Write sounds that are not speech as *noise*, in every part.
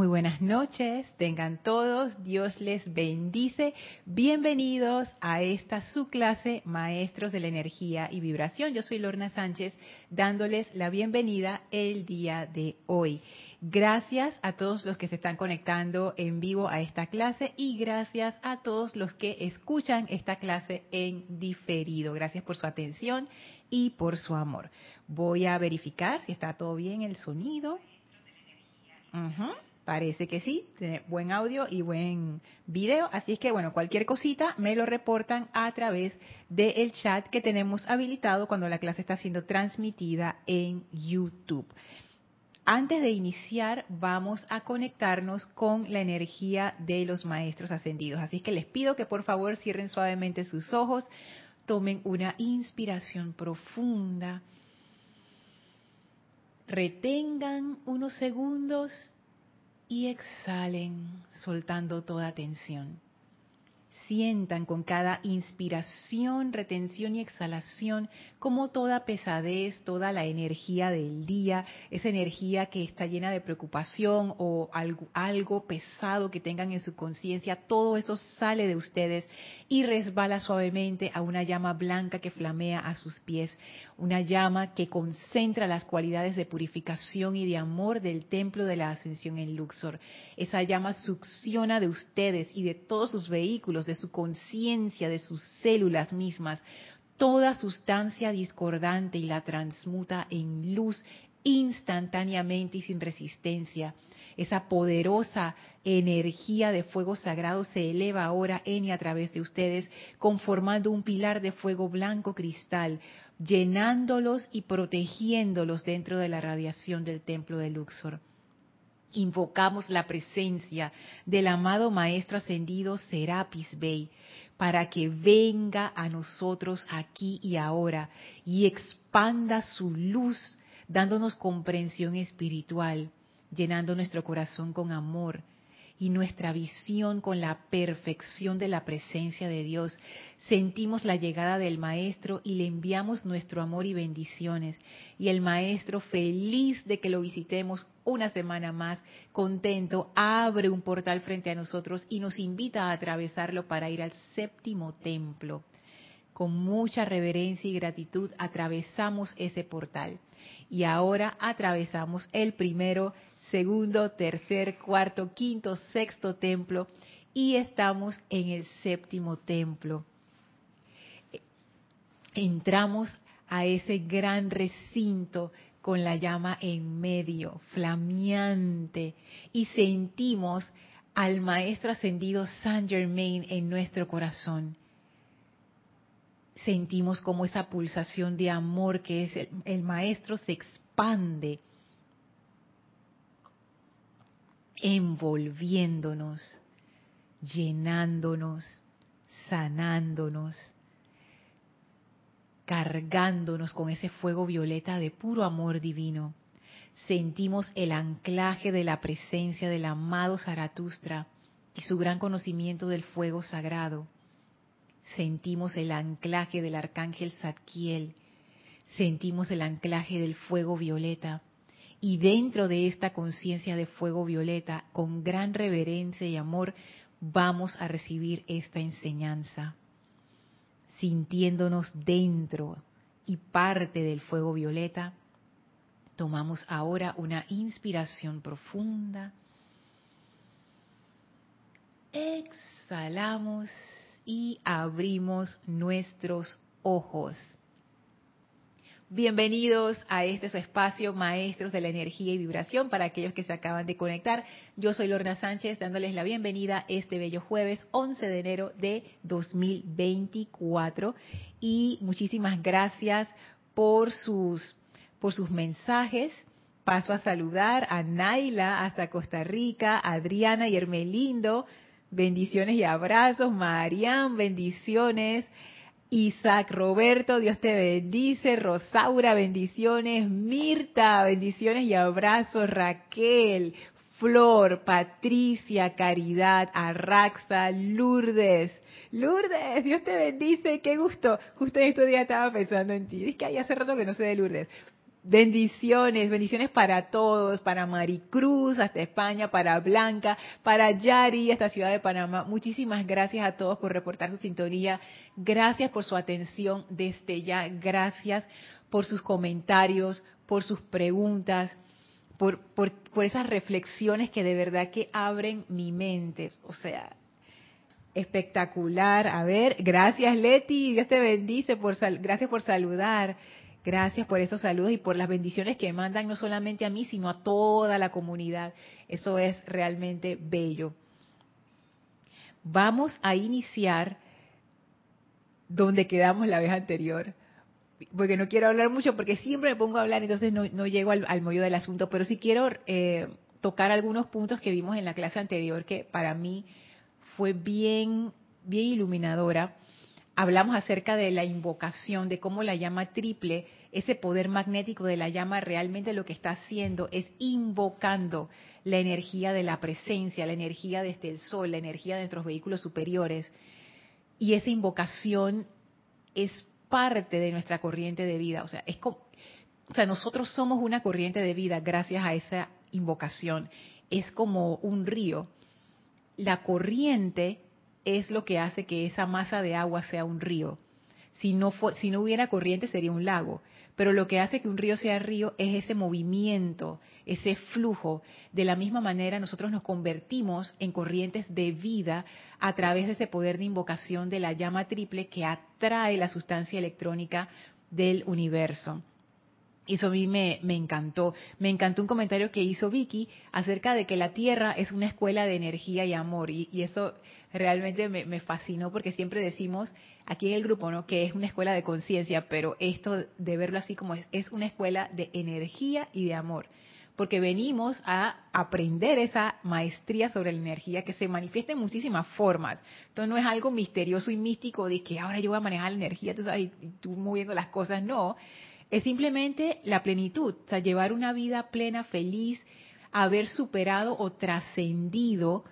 Muy buenas noches, tengan todos, Dios les bendice. Bienvenidos a esta su clase Maestros de la Energía y Vibración. Yo soy Lorna Sánchez dándoles la bienvenida el día de hoy. Gracias a todos los que se están conectando en vivo a esta clase y gracias a todos los que escuchan esta clase en diferido. Gracias por su atención y por su amor. Voy a verificar si está todo bien el sonido. Parece que sí, tiene buen audio y buen video. Así es que, bueno, cualquier cosita me lo reportan a través del chat que tenemos habilitado cuando la clase está siendo transmitida en YouTube. Antes de iniciar, vamos a conectarnos con la energía de los maestros ascendidos. Así es que les pido que por favor cierren suavemente sus ojos, tomen una inspiración profunda, retengan unos segundos y exhalen soltando toda tensión sientan con cada inspiración, retención y exhalación como toda pesadez, toda la energía del día, esa energía que está llena de preocupación o algo, algo pesado que tengan en su conciencia, todo eso sale de ustedes y resbala suavemente a una llama blanca que flamea a sus pies, una llama que concentra las cualidades de purificación y de amor del templo de la ascensión en Luxor. Esa llama succiona de ustedes y de todos sus vehículos, de su conciencia, de sus células mismas, toda sustancia discordante y la transmuta en luz instantáneamente y sin resistencia. Esa poderosa energía de fuego sagrado se eleva ahora en y a través de ustedes, conformando un pilar de fuego blanco cristal, llenándolos y protegiéndolos dentro de la radiación del templo de Luxor invocamos la presencia del amado Maestro Ascendido Serapis Bey para que venga a nosotros aquí y ahora y expanda su luz, dándonos comprensión espiritual, llenando nuestro corazón con amor, y nuestra visión con la perfección de la presencia de Dios. Sentimos la llegada del Maestro y le enviamos nuestro amor y bendiciones. Y el Maestro, feliz de que lo visitemos una semana más, contento, abre un portal frente a nosotros y nos invita a atravesarlo para ir al séptimo templo. Con mucha reverencia y gratitud atravesamos ese portal. Y ahora atravesamos el primero segundo, tercer, cuarto, quinto, sexto templo y estamos en el séptimo templo. Entramos a ese gran recinto con la llama en medio, flameante, y sentimos al Maestro Ascendido Saint Germain en nuestro corazón. Sentimos como esa pulsación de amor que es el, el Maestro se expande envolviéndonos, llenándonos, sanándonos, cargándonos con ese fuego violeta de puro amor divino. Sentimos el anclaje de la presencia del amado Zaratustra y su gran conocimiento del fuego sagrado. Sentimos el anclaje del arcángel Zadkiel. Sentimos el anclaje del fuego violeta y dentro de esta conciencia de fuego violeta, con gran reverencia y amor, vamos a recibir esta enseñanza, sintiéndonos dentro y parte del fuego violeta. Tomamos ahora una inspiración profunda. Exhalamos y abrimos nuestros ojos. Bienvenidos a este su espacio, Maestros de la Energía y Vibración, para aquellos que se acaban de conectar. Yo soy Lorna Sánchez, dándoles la bienvenida este bello jueves 11 de enero de 2024. Y muchísimas gracias por sus, por sus mensajes. Paso a saludar a Naila hasta Costa Rica, Adriana y Hermelindo. Bendiciones y abrazos. Marian, bendiciones. Isaac Roberto, Dios te bendice. Rosaura, bendiciones. Mirta, bendiciones y abrazos. Raquel, Flor, Patricia, Caridad, Arraxa, Lourdes. Lourdes, Dios te bendice, qué gusto. Justo en estos días estaba pensando en ti. Es que hay hace rato que no sé de Lourdes. Bendiciones, bendiciones para todos, para Maricruz, hasta España, para Blanca, para Yari, hasta Ciudad de Panamá. Muchísimas gracias a todos por reportar su sintonía. Gracias por su atención desde ya. Gracias por sus comentarios, por sus preguntas, por, por, por esas reflexiones que de verdad que abren mi mente. O sea, espectacular. A ver, gracias Leti, Dios te bendice, por gracias por saludar. Gracias por estos saludos y por las bendiciones que mandan no solamente a mí, sino a toda la comunidad. Eso es realmente bello. Vamos a iniciar donde quedamos la vez anterior, porque no quiero hablar mucho, porque siempre me pongo a hablar, entonces no, llego al, al del asunto, pero sí quiero eh, tocar algunos puntos que vimos en la clase anterior que para mí fue bien, bien iluminadora hablamos acerca de la invocación, de cómo la llama triple, ese poder magnético de la llama realmente lo que está haciendo es invocando la energía de la presencia, la energía desde el sol, la energía de nuestros vehículos superiores. Y esa invocación es parte de nuestra corriente de vida. O sea, es como, nosotros somos una corriente de vida gracias a esa invocación. Es como un río. La corriente es lo que hace que esa masa de agua sea un río. Si no, si no hubiera corriente sería un lago. Pero lo que hace que un río sea río es ese movimiento, ese flujo. De la misma manera nosotros nos convertimos en corrientes de vida a través de ese poder de invocación de la llama triple que atrae la sustancia electrónica del universo. Eso a mí me, encantó. Me encantó un comentario que hizo Vicky acerca de que la Tierra es una escuela de energía y amor. Y, eso realmente me, fascinó porque siempre decimos aquí en el grupo ¿no? que es una escuela de conciencia, pero esto de verlo así como es, es una escuela de energía y de amor. Porque venimos a aprender esa maestría sobre la energía que se manifiesta en muchísimas formas. Entonces no es algo misterioso y místico de que ahora yo voy a manejar la energía tú sabes, y tú moviendo las cosas, no es simplemente la plenitud, o sea, llevar una vida plena, feliz, haber superado o trascendido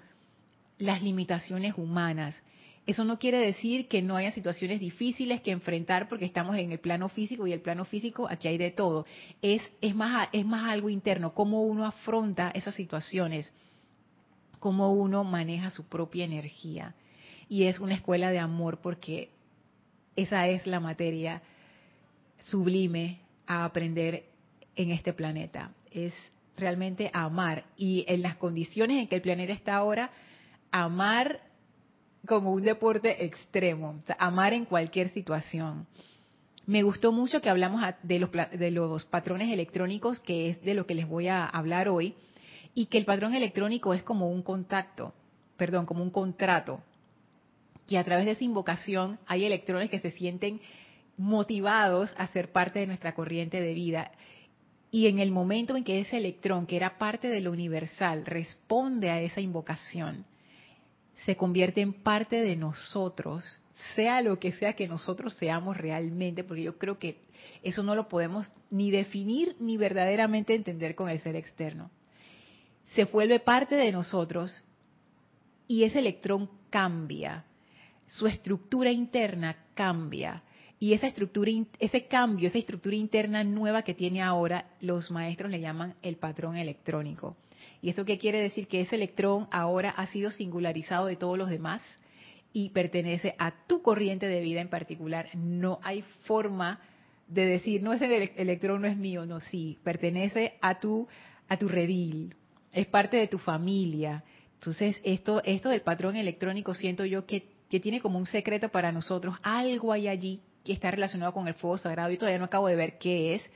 las limitaciones humanas. Eso no quiere decir que no haya situaciones difíciles que enfrentar porque estamos en el plano físico y el plano físico aquí hay de todo. Es, es, más, es más algo interno, cómo uno afronta esas situaciones, cómo uno maneja su propia energía. Y es una escuela de amor porque esa es la materia sublime a aprender en este planeta. Es realmente amar. Y en las condiciones en que el planeta está ahora, amar como un deporte extremo, amar en cualquier situación. Me gustó mucho que hablamos de los, de los patrones electrónicos, que es de lo que les voy a hablar hoy, y que el patrón electrónico es como un contacto, perdón, como un contrato, que a través de esa invocación hay electrones que se sienten motivados a ser parte de nuestra corriente de vida. Y en el momento en que ese electrón, que era parte de lo universal, responde a esa invocación, se convierte en parte de nosotros, sea lo que sea que nosotros seamos realmente, porque yo creo que eso no lo podemos ni definir ni verdaderamente entender con el ser externo. Se vuelve parte de nosotros y ese electrón cambia, su estructura interna cambia y esa estructura, ese cambio, esa estructura interna nueva que tiene ahora, los maestros le llaman el patrón electrónico. ¿Y esto qué quiere decir? Que ese electrón ahora ha sido singularizado de todos los demás y pertenece a tu corriente de vida en particular. No hay forma de decir, no, ese electrón no es mío, no, sí, pertenece a tu, a tu redil, es parte de tu familia. Entonces, esto, esto del patrón electrónico siento yo que, que tiene como un secreto para nosotros, algo hay allí que está relacionado con el fuego sagrado. y todavía no acabo de ver qué es,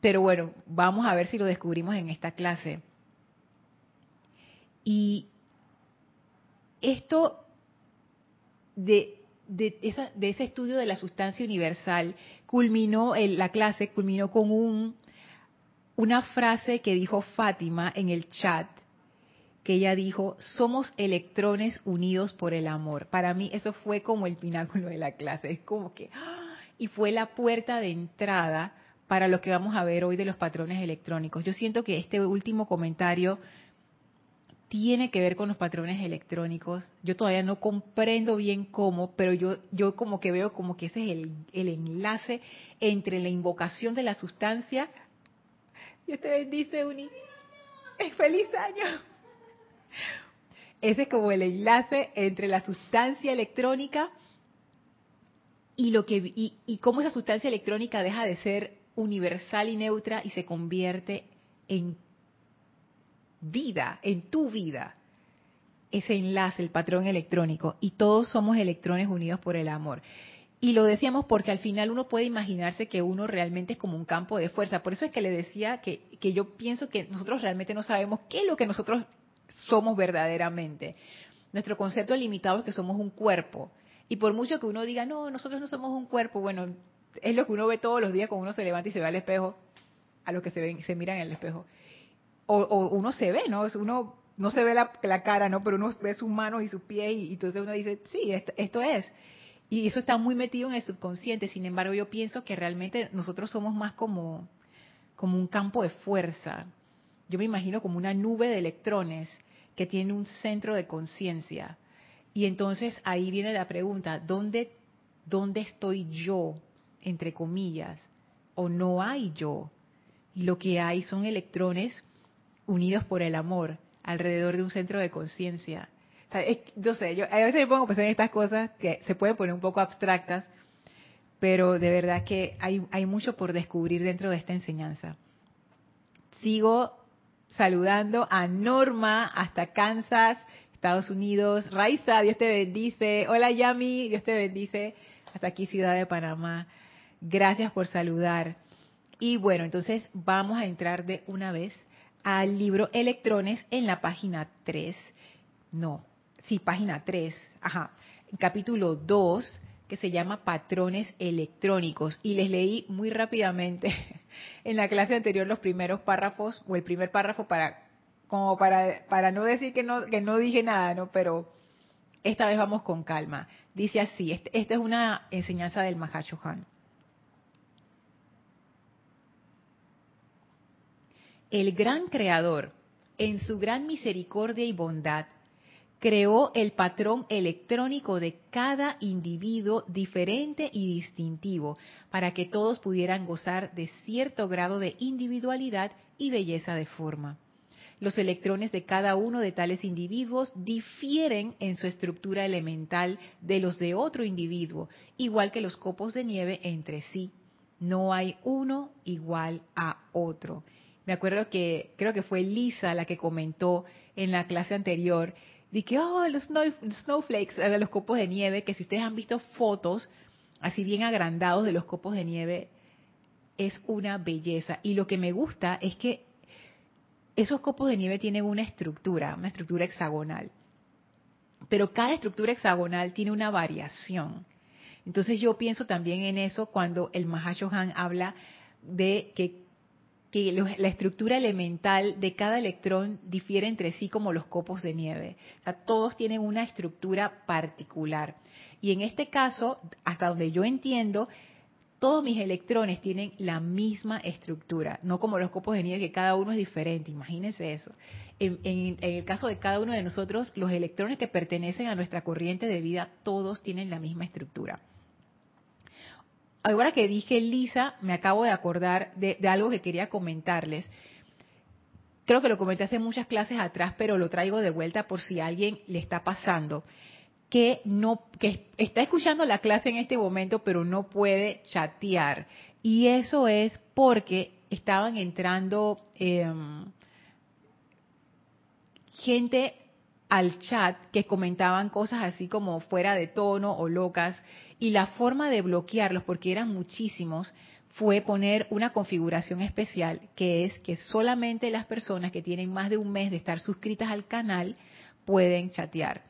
pero bueno, vamos a ver si lo descubrimos en esta clase. Y esto de, de, ese estudio de la sustancia universal culminó, la clase culminó con un, una frase que dijo Fátima en el chat que ella dijo, somos electrones unidos por el amor. Para mí eso fue como el pináculo de la clase, es como que, y fue la puerta de entrada para lo que vamos a ver hoy de los patrones electrónicos. Yo siento que este último comentario tiene que ver con los patrones electrónicos. Yo todavía no comprendo bien cómo, pero yo, yo como que veo como que ese es el, el enlace entre la invocación de la sustancia. Dios te bendice, Uni. Feliz año. Ese es como el enlace entre la sustancia electrónica y lo que y, cómo esa sustancia electrónica deja de ser universal y neutra y se convierte en vida, en tu vida, ese enlace, el patrón electrónico, y todos somos electrones unidos por el amor. Y lo decíamos porque al final uno puede imaginarse que uno realmente es como un campo de fuerza. Por eso es que le decía que, que yo pienso que nosotros realmente no sabemos qué es lo que nosotros somos verdaderamente. Nuestro concepto limitado es que somos un cuerpo. Y por mucho que uno diga, no, nosotros no somos un cuerpo, bueno, es lo que uno ve todos los días cuando uno se levanta y se ve al espejo, a lo que se, ven, se miran en el espejo o, uno se ve, ¿no? Uno no se ve la, cara, ¿no? Pero uno ve sus manos y sus pies y, entonces uno dice, sí, esto, es. Y eso está muy metido en el subconsciente. Sin embargo, yo pienso que realmente nosotros somos más como, como un campo de fuerza. Yo me imagino como una nube de electrones que tiene un centro de conciencia. Y entonces ahí viene la pregunta, ¿dónde, ¿dónde estoy yo, entre comillas? ¿O no hay yo? Y lo que hay son electrones unidos por el amor alrededor de un centro de conciencia. yo sé, a veces me pongo a pensar en estas cosas que se pueden poner un poco abstractas, pero de verdad que hay, hay mucho por descubrir dentro de esta enseñanza. Sigo saludando a Norma hasta Kansas, Estados Unidos. Raiza, Dios te bendice. Hola Yami, Dios te bendice. Hasta aquí, Ciudad de Panamá. Gracias por saludar. Y bueno, entonces vamos a entrar de una vez al libro Electrones en la página 3. No, sí, página 3. Ajá. Capítulo 2, que se llama Patrones electrónicos. Y les leí muy rápidamente *laughs* en la clase anterior los primeros párrafos, o el primer párrafo para como para, para no decir que no, que no dije nada, ¿no? Pero esta vez vamos con calma. Dice así, este, esta es una enseñanza del Mahashohan. el gran creador, en su gran misericordia y bondad, creó el patrón electrónico de cada individuo diferente y distintivo para que todos pudieran gozar de cierto grado de individualidad y belleza de forma. Los electrones de cada uno de tales individuos difieren en su estructura elemental de los de otro individuo, igual que los copos de nieve entre sí. No hay uno igual a otro. Me acuerdo que creo que fue Lisa la que comentó en la clase anterior de oh, los snowflakes, de los copos de nieve, que si ustedes han visto fotos así bien agrandados de los copos de nieve, es una belleza. Y lo que me gusta es que esos copos de nieve tienen una estructura, una estructura hexagonal. Pero cada estructura hexagonal tiene una variación. Entonces yo pienso también en eso cuando el Mahashohan habla de que que la estructura elemental de cada electrón difiere entre sí como los copos de nieve. O sea, todos tienen una estructura particular. Y en este caso, hasta donde yo entiendo, todos mis electrones tienen la misma estructura, no como los copos de nieve que cada uno es diferente. Imagínense eso. En, en, el caso de cada uno de nosotros, los electrones que pertenecen a nuestra corriente de vida, todos tienen la misma estructura ahora que dije Lisa, me acabo de acordar de, algo que quería comentarles. Creo que lo comenté hace muchas clases atrás, pero lo traigo de vuelta por si a alguien le está pasando que no que está escuchando la clase en este momento, pero no puede chatear. Y eso es porque estaban entrando em, gente al chat que comentaban cosas así como fuera de tono o locas y la forma de bloquearlos, porque eran muchísimos, fue poner una configuración especial que es que solamente las personas que tienen más de un mes de estar suscritas al canal pueden chatear.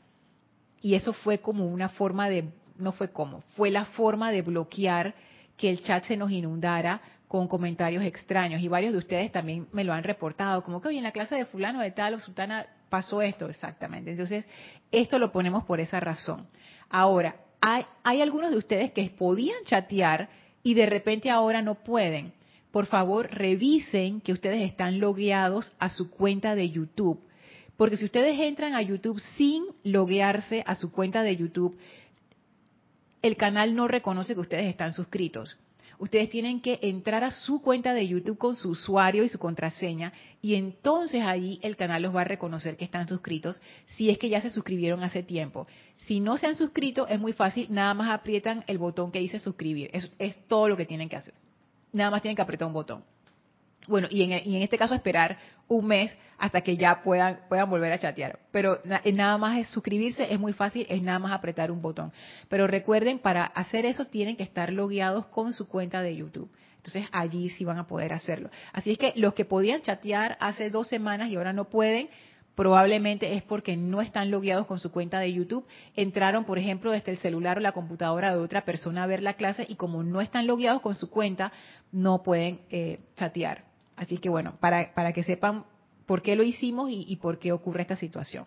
Y eso fue como una forma de, no fue como, fue la forma de bloquear que el chat se nos inundara con comentarios extraños. Y varios de ustedes también me lo han reportado, como que hoy en la clase de fulano de tal o sultana pasó esto exactamente. Entonces, esto lo ponemos por esa razón. Ahora, hay, algunos de ustedes que podían chatear y de repente ahora no pueden. Por favor, revisen que ustedes están logueados a su cuenta de YouTube Porque si ustedes entran a YouTube sin loguearse a su cuenta de YouTube, el canal no reconoce que ustedes están suscritos ustedes tienen que entrar a su cuenta de YouTube con su usuario y su contraseña y entonces ahí el canal los va a reconocer que están suscritos si es que ya se suscribieron hace tiempo. Si no se han suscrito es muy fácil, nada más aprietan el botón que dice suscribir. Es, es todo lo que tienen que hacer. Nada más tienen que apretar un botón. Bueno, y en, y en, este caso esperar un mes hasta que ya puedan, puedan volver a chatear. Pero nada más es suscribirse, es muy fácil, es nada más apretar un botón. Pero recuerden, para hacer eso tienen que estar logueados con su cuenta de YouTube. Entonces allí sí van a poder hacerlo. Así es que los que podían chatear hace dos semanas y ahora no pueden, probablemente es porque no están logueados con su cuenta de YouTube. Entraron, por ejemplo, desde el celular o la computadora de otra persona a ver la clase y como no están logueados con su cuenta, no pueden eh, chatear. Así que bueno, para, para que sepan por qué lo hicimos y, por qué ocurre esta situación.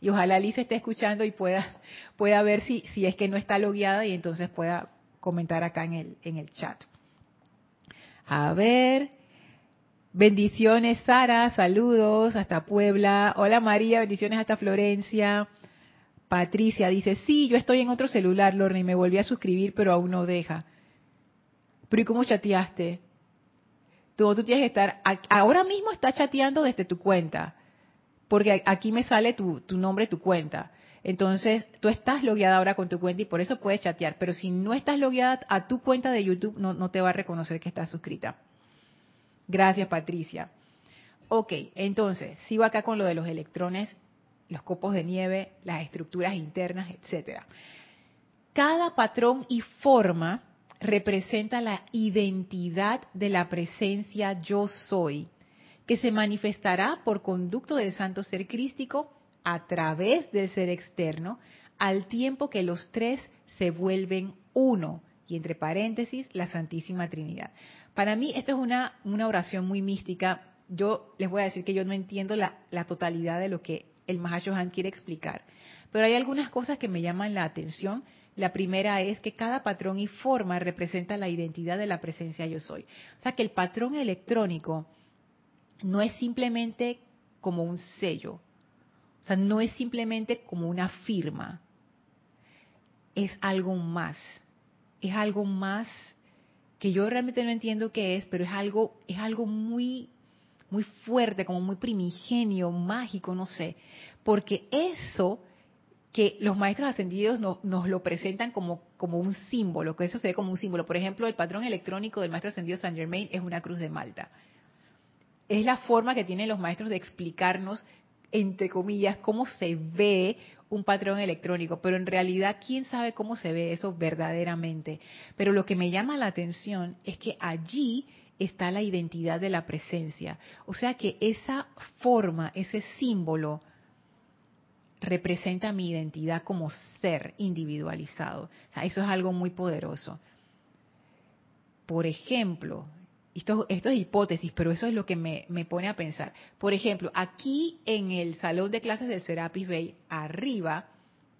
Y ojalá Liz esté escuchando y pueda, *laughs* pueda ver si, si es que no está logueada y entonces pueda comentar acá en el, en el chat. A ver. Bendiciones, Sara. Saludos hasta Puebla. Hola, María. Bendiciones hasta Florencia. Patricia dice, sí, yo estoy en otro celular, Lorna, me volví a suscribir, pero aún no deja. Pero ¿y cómo chateaste? Tú, tienes que estar, ahora mismo está chateando desde tu cuenta, porque aquí me sale tu, nombre, tu cuenta. Entonces, tú estás logueada ahora con tu cuenta y por eso puedes chatear, pero si no estás logueada a tu cuenta de YouTube, no, no te va a reconocer que estás suscrita. Gracias, Patricia. Ok, entonces, sigo acá con lo de los electrones, los copos de nieve, las estructuras internas, etcétera. Cada patrón y forma representa la identidad de la presencia yo soy, que se manifestará por conducto del santo ser crístico a través del ser externo, al tiempo que los tres se vuelven uno, y entre paréntesis, la Santísima Trinidad. Para mí, esto es una, una oración muy mística. Yo les voy a decir que yo no entiendo la, la totalidad de lo que el Mahashohan quiere explicar, pero hay algunas cosas que me llaman la atención la primera es que cada patrón y forma representa la identidad de la presencia yo soy. O sea que el patrón electrónico no es simplemente como un sello, o sea, no es simplemente como una firma, es algo más, es algo más que yo realmente no entiendo qué es, pero es algo, es algo muy, muy fuerte, como muy primigenio, mágico, no sé, porque eso que los maestros ascendidos nos lo presentan como, como un símbolo, que eso se ve como un símbolo. Por ejemplo, el patrón electrónico del maestro ascendido Saint Germain es una cruz de Malta. Es la forma que tienen los maestros de explicarnos, entre comillas, cómo se ve un patrón electrónico, pero en realidad, ¿quién sabe cómo se ve eso verdaderamente? Pero lo que me llama la atención es que allí está la identidad de la presencia. O sea que esa forma, ese símbolo, representa mi identidad como ser individualizado. eso es algo muy poderoso. Por ejemplo, esto, esto, es hipótesis, pero eso es lo que me, me, pone a pensar. Por ejemplo, aquí en el salón de clases del Serapis Bay, arriba,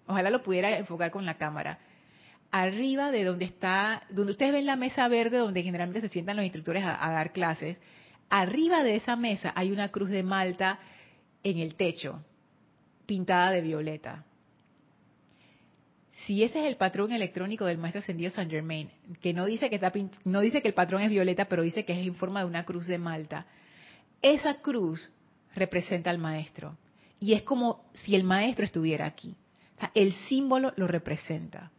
ojalá lo pudiera enfocar con la cámara, arriba de donde está, donde ustedes ven la mesa verde donde generalmente se sientan los instructores a dar clases, arriba de esa mesa hay una cruz de Malta en el techo pintada de violeta. Si ese es el patrón electrónico del maestro ascendido Saint Germain, que no dice que el patrón es violeta, pero dice que es en forma de una cruz de Malta, esa cruz representa al maestro y es como si el maestro estuviera aquí. el símbolo lo representa.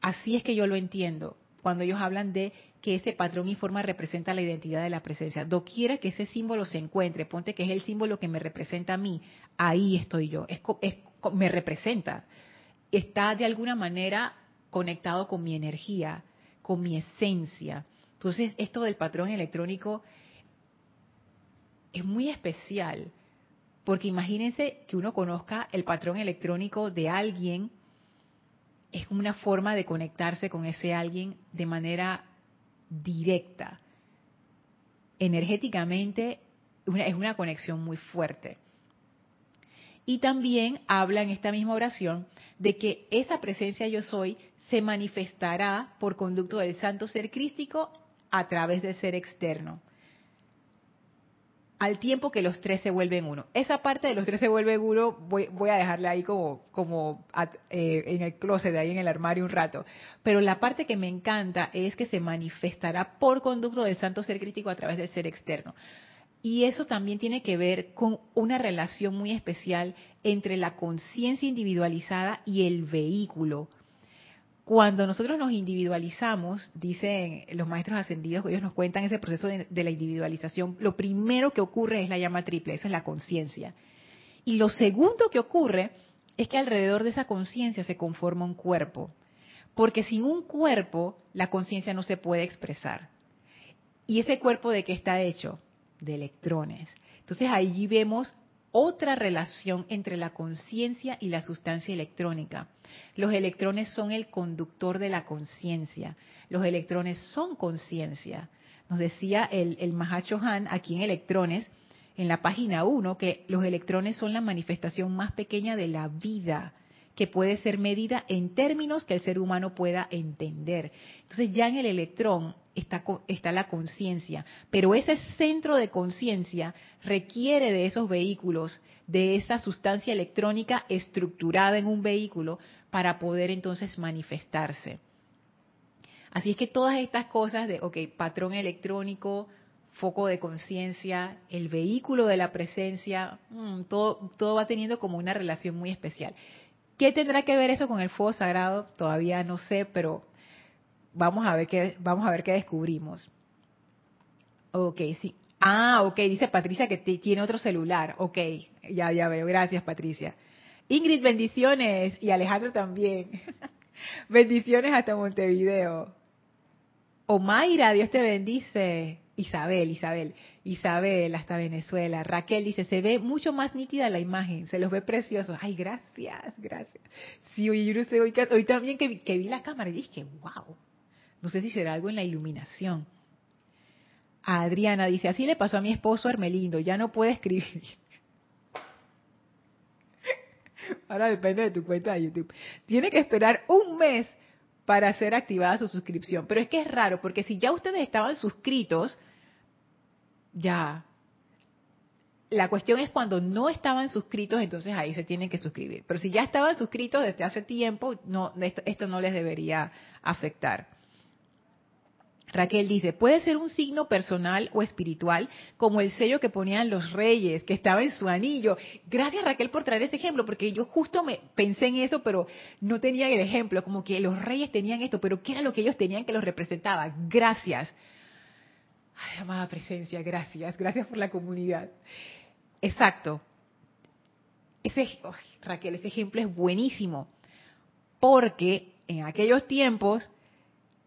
Así es que yo lo entiendo cuando ellos hablan de que ese patrón y representa la identidad de la presencia. Doquiera que ese símbolo se encuentre, ponte que es el símbolo que me representa a mí, ahí estoy yo, es, me representa. Está de alguna manera conectado con mi energía, con mi esencia. Entonces, esto del patrón electrónico es muy especial, porque imagínense que uno conozca el patrón electrónico de alguien es una forma de conectarse con ese alguien de manera directa. Energéticamente es una conexión muy fuerte. Y también habla en esta misma oración de que esa presencia yo soy se manifestará por conducto del santo ser crístico a través del ser externo. Al tiempo que los tres se vuelven uno. Esa parte de los tres se vuelven uno voy, a dejarla ahí como, como eh, en el closet, ahí en el armario un rato. Pero la parte que me encanta es que se manifestará por conducto del santo ser crítico a través del ser externo. Y eso también tiene que ver con una relación muy especial entre la conciencia individualizada y el vehículo. Cuando nosotros nos individualizamos, dicen los maestros ascendidos, ellos nos cuentan ese proceso de, la individualización, lo primero que ocurre es la llama triple, esa es la conciencia. Y lo segundo que ocurre es que alrededor de esa conciencia se conforma un cuerpo, porque sin un cuerpo la conciencia no se puede expresar. ¿Y ese cuerpo de qué está hecho? De electrones. Entonces allí vemos otra relación entre la conciencia y la sustancia electrónica. Los electrones son el conductor de la conciencia. Los electrones son conciencia. Nos decía el, el Mahacho Han aquí en Electrones, en la página 1, que los electrones son la manifestación más pequeña de la vida que puede ser medida en términos que el ser humano pueda entender. Entonces ya en el electrón está, está la conciencia, pero ese centro de conciencia requiere de esos vehículos, de esa sustancia electrónica estructurada en un vehículo para poder entonces manifestarse. Así es que todas estas cosas de, ok, patrón electrónico, foco de conciencia, el vehículo de la presencia, mm, todo, todo va teniendo como una relación muy especial. ¿Qué tendrá que ver eso con el fuego sagrado? Todavía no sé, pero vamos a ver qué, vamos a ver qué descubrimos. Ok, sí. Ah, ok, dice Patricia que tiene otro celular. Ok, ya, ya veo. Gracias, Patricia. Ingrid, bendiciones. Y Alejandro también. *laughs* bendiciones hasta Montevideo. Omaira, Dios te bendice. Isabel, Isabel, Isabel hasta Venezuela. Raquel dice, se ve mucho más nítida la imagen, se los ve preciosos. Ay, gracias, gracias. Sí, oye, yo no sé, hoy, también que, vi la cámara y dije, wow, no sé si será algo en la iluminación. Adriana dice, así le pasó a mi esposo Hermelindo, ya no puede escribir. *laughs* Ahora depende de tu cuenta de YouTube. Tiene que esperar un mes para hacer activada su suscripción. Pero es que es raro, porque si ya ustedes estaban suscritos, ya. La cuestión es cuando no estaban suscritos, entonces ahí se tienen que suscribir. Pero si ya estaban suscritos desde hace tiempo, no, esto no les debería afectar. Raquel dice, puede ser un signo personal o espiritual, como el sello que ponían los reyes, que estaba en su anillo. Gracias Raquel por traer ese ejemplo, porque yo justo me pensé en eso, pero no tenía el ejemplo, como que los reyes tenían esto, pero ¿qué era lo que ellos tenían que los representaba? Gracias. Ay, amada presencia, gracias, gracias por la comunidad. Exacto. Ese, Raquel, ese ejemplo es buenísimo, porque en aquellos tiempos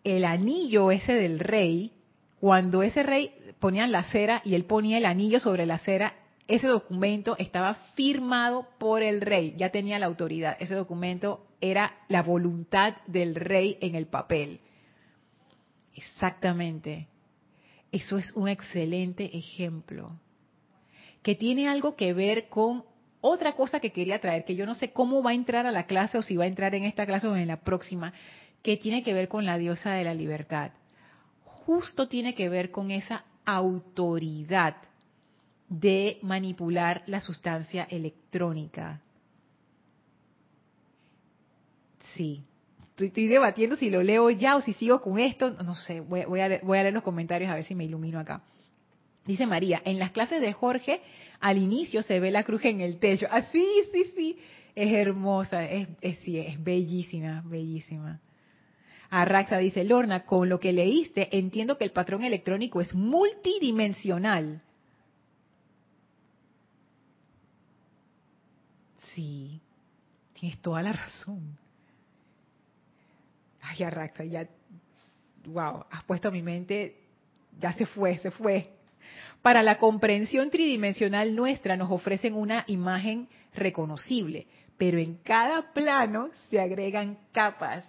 el anillo ese del rey, cuando ese rey ponía la cera y él ponía el anillo sobre la cera, ese documento estaba firmado por el rey, ya tenía la autoridad. Ese documento era la voluntad del rey en el papel. Exactamente. Eso es un excelente ejemplo. Que tiene algo que ver con otra cosa que quería traer, que yo no sé cómo va a entrar a la clase o si va a entrar en esta clase o en la próxima, que tiene que ver con la diosa de la libertad. Justo tiene que ver con esa autoridad de manipular la sustancia electrónica. Sí, estoy, debatiendo si lo leo ya o si sigo con esto. No sé, voy, a, leer los comentarios a ver si me ilumino acá. Dice María, en las clases de Jorge, al inicio se ve la cruz en el techo. Ah, sí, sí, sí. Es hermosa, es, es, sí, es bellísima, bellísima. Arraxa dice, Lorna, con lo que leíste, entiendo que el patrón electrónico es multidimensional. Sí, tienes toda la razón. Ay, Arraxa, ya, wow, has puesto a mi mente, ya se fue, se fue. Para la comprensión tridimensional nuestra nos ofrecen una imagen reconocible, pero en cada plano se agregan capas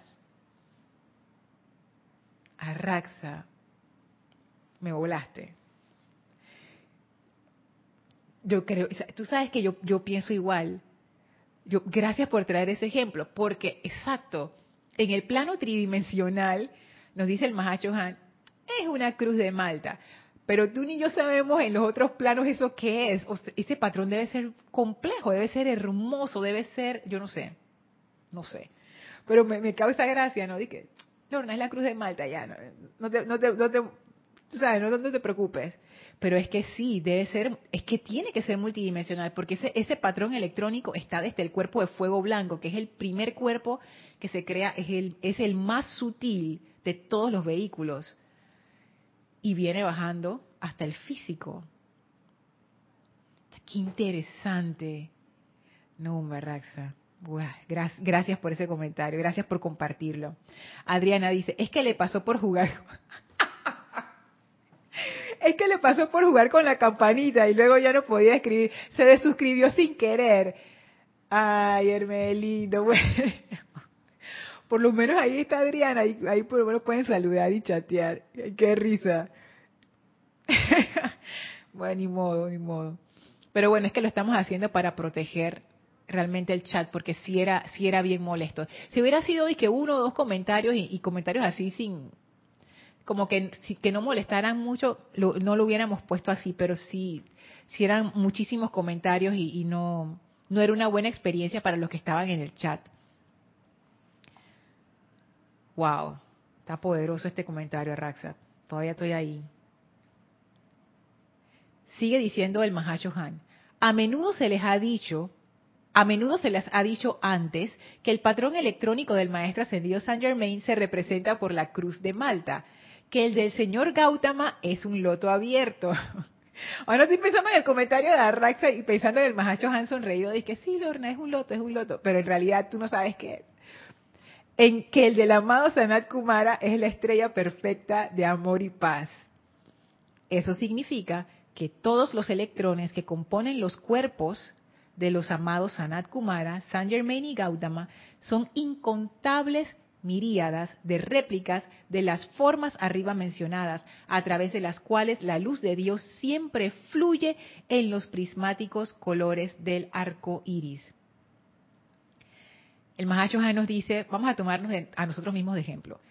Arraxa, me volaste. Yo creo, tú sabes que yo, yo pienso igual. Gracias por traer ese ejemplo, porque exacto, en el plano tridimensional, nos dice el Mahacho Han, es una cruz de Malta. pero tú ni yo sabemos en los otros planos eso qué es. ese patrón debe ser complejo, debe ser hermoso, debe ser, yo no sé, no sé. Pero me, causa gracia, ¿no? Dije, no, no es la cruz de Malta, ya, no, te, no te, no te, sabes, no te preocupes. Pero es que sí, debe ser, es que tiene que ser multidimensional, porque ese, ese patrón electrónico está desde el cuerpo de fuego blanco, que es el primer cuerpo que se crea, es el, es el más sutil de todos los vehículos. Y viene bajando hasta el físico. Qué interesante. No, Raxa. Gracias por ese comentario, gracias por compartirlo. Adriana dice, es que le pasó por jugar *laughs* es que le pasó por jugar con la campanita y luego ya no podía escribir. Se desuscribió sin querer. Ay, Hermelino, *laughs* bueno. Por lo menos ahí está Adriana, ahí, ahí por lo menos pueden saludar y chatear. qué risa. *laughs* bueno, ni modo, ni modo. Pero bueno, es que lo estamos haciendo para proteger realmente el chat, porque si era, si era bien molesto. Si hubiera sido hoy que uno o dos comentarios y comentarios así sin, como que, que no molestaran mucho, no lo hubiéramos puesto así, pero sí, sí eran muchísimos comentarios y, no, no era una buena experiencia para los que estaban en el chat. Wow, está poderoso este comentario, Raxa. Todavía estoy ahí. Sigue diciendo el Han. A menudo se les ha dicho, a menudo se les ha dicho antes que el patrón electrónico del maestro ascendido Saint Germain se representa por la cruz de Malta que el del señor Gautama es un loto abierto. *laughs* Ahora estoy pensando en el comentario de Arraxa y pensando en el Mahacho Hanson reído, dice que sí, Lorna, es un loto, es un loto, pero en realidad tú no sabes qué es. En que el del amado Sanat Kumara es la estrella perfecta de amor y paz. Eso significa que todos los electrones que componen los cuerpos de los amados Sanat Kumara, San Germain y Gautama son incontables miríadas de réplicas de las formas arriba mencionadas, a través de las cuales la luz de Dios siempre fluye en los prismáticos colores del arco iris. El Mahashohan nos dice, vamos a tomarnos a nosotros mismos de ejemplo.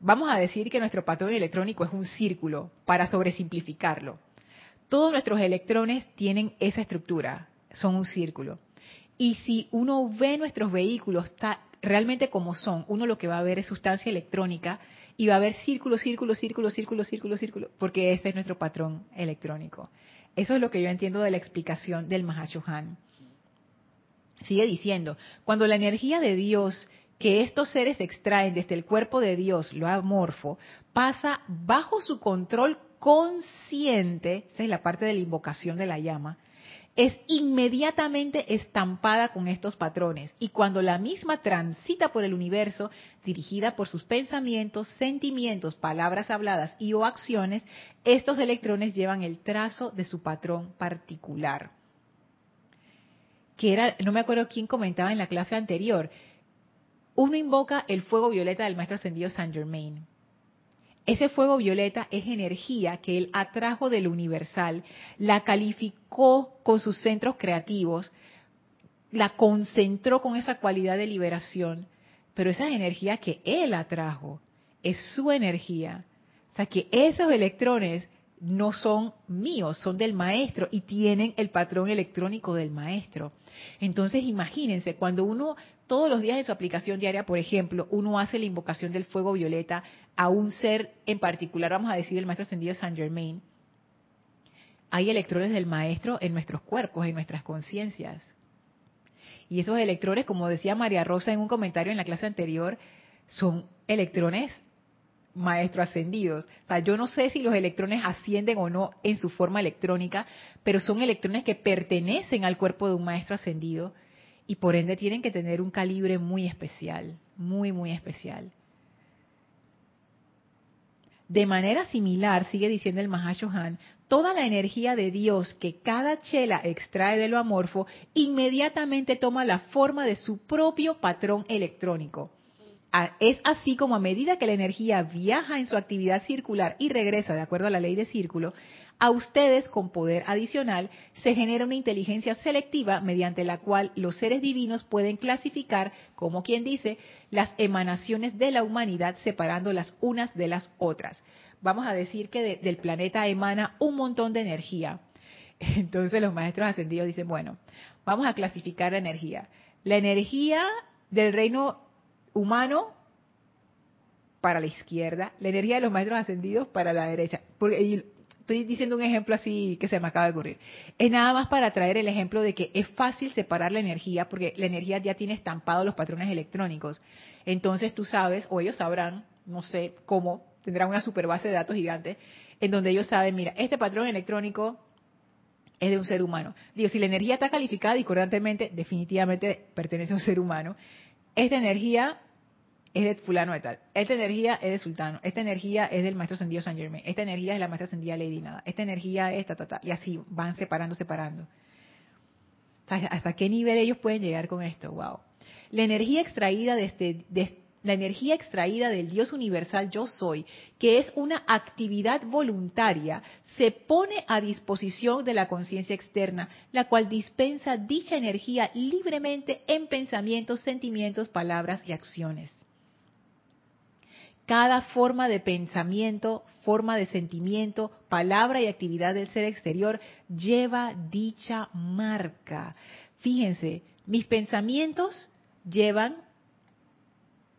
Vamos a decir que nuestro patrón electrónico es un círculo, para sobresimplificarlo. Todos nuestros electrones tienen esa estructura, son un círculo. Y si uno ve nuestros vehículos está realmente como son, uno lo que va a ver es sustancia electrónica y va a ver círculo, círculo, círculo, círculo, círculo, círculo, porque ese es nuestro patrón electrónico. Eso es lo que yo entiendo de la explicación del Mahashohan. Sigue diciendo, cuando la energía de Dios que estos seres extraen desde el cuerpo de Dios, lo amorfo, pasa bajo su control consciente, esa es la parte de la invocación de la llama, es inmediatamente estampada con estos patrones y cuando la misma transita por el universo, dirigida por sus pensamientos, sentimientos, palabras habladas y o acciones, estos electrones llevan el trazo de su patrón particular. Que era, no me acuerdo quién comentaba en la clase anterior, uno invoca el fuego violeta del maestro ascendido Saint Germain ese fuego violeta es energía que él atrajo del universal, la calificó con sus centros creativos, la concentró con esa cualidad de liberación, pero esa energía que él atrajo, es su energía. O sea que esos electrones no son míos, son del maestro y tienen el patrón electrónico del maestro. Entonces imagínense, cuando uno todos los días en su aplicación diaria, por ejemplo, uno hace la invocación del fuego violeta a un ser en particular, vamos a decir el maestro ascendido Saint Germain, hay electrones del maestro en nuestros cuerpos, en nuestras conciencias. Y esos electrones, como decía María Rosa en un comentario en la clase anterior, son electrones maestro ascendidos. O sea, yo no sé si los electrones ascienden o no en su forma electrónica, pero son electrones que pertenecen al cuerpo de un maestro ascendido y por ende tienen que tener un calibre muy especial, muy, muy especial. De manera similar, sigue diciendo el Mahashohan, toda la energía de Dios que cada chela extrae de lo amorfo inmediatamente toma la forma de su propio patrón electrónico. Es así como a medida que la energía viaja en su actividad circular y regresa de acuerdo a la ley de círculo, a ustedes con poder adicional se genera una inteligencia selectiva mediante la cual los seres divinos pueden clasificar, como quien dice, las emanaciones de la humanidad separándolas unas de las otras. vamos a decir que del planeta emana un montón de energía. *laughs* Entonces los maestros ascendidos dicen, bueno, vamos a clasificar la energía. La energía del reino humano para la izquierda, la energía de los maestros ascendidos para la derecha. Porque estoy diciendo un ejemplo así que se me acaba de ocurrir. Es nada más para traer el ejemplo de que es fácil separar la energía porque la energía ya tiene estampados los patrones electrónicos. Entonces tú sabes, o ellos sabrán, no sé cómo, tendrán una super base de datos gigante, en donde ellos saben, mira, este patrón electrónico es de un ser humano. Digo, si la energía está calificada discordantemente, definitivamente pertenece a un ser humano. Esta energía es de fulano de tal. Esta energía es de sultano. Esta energía es del maestro ascendido San Germain. Esta energía es la maestra ascendida Lady Nada. Esta energía es ta, ta, ta. Y así van separando, separando. ¿Hasta qué nivel ellos pueden llegar con esto? Wow. La energía extraída de este, la energía extraída del Dios universal yo soy, que es una actividad voluntaria, se pone a disposición de la conciencia externa, la cual dispensa dicha energía libremente en pensamientos, sentimientos, palabras y acciones. Cada forma de pensamiento, forma de sentimiento, palabra y actividad del ser exterior lleva dicha marca. Fíjense, mis pensamientos llevan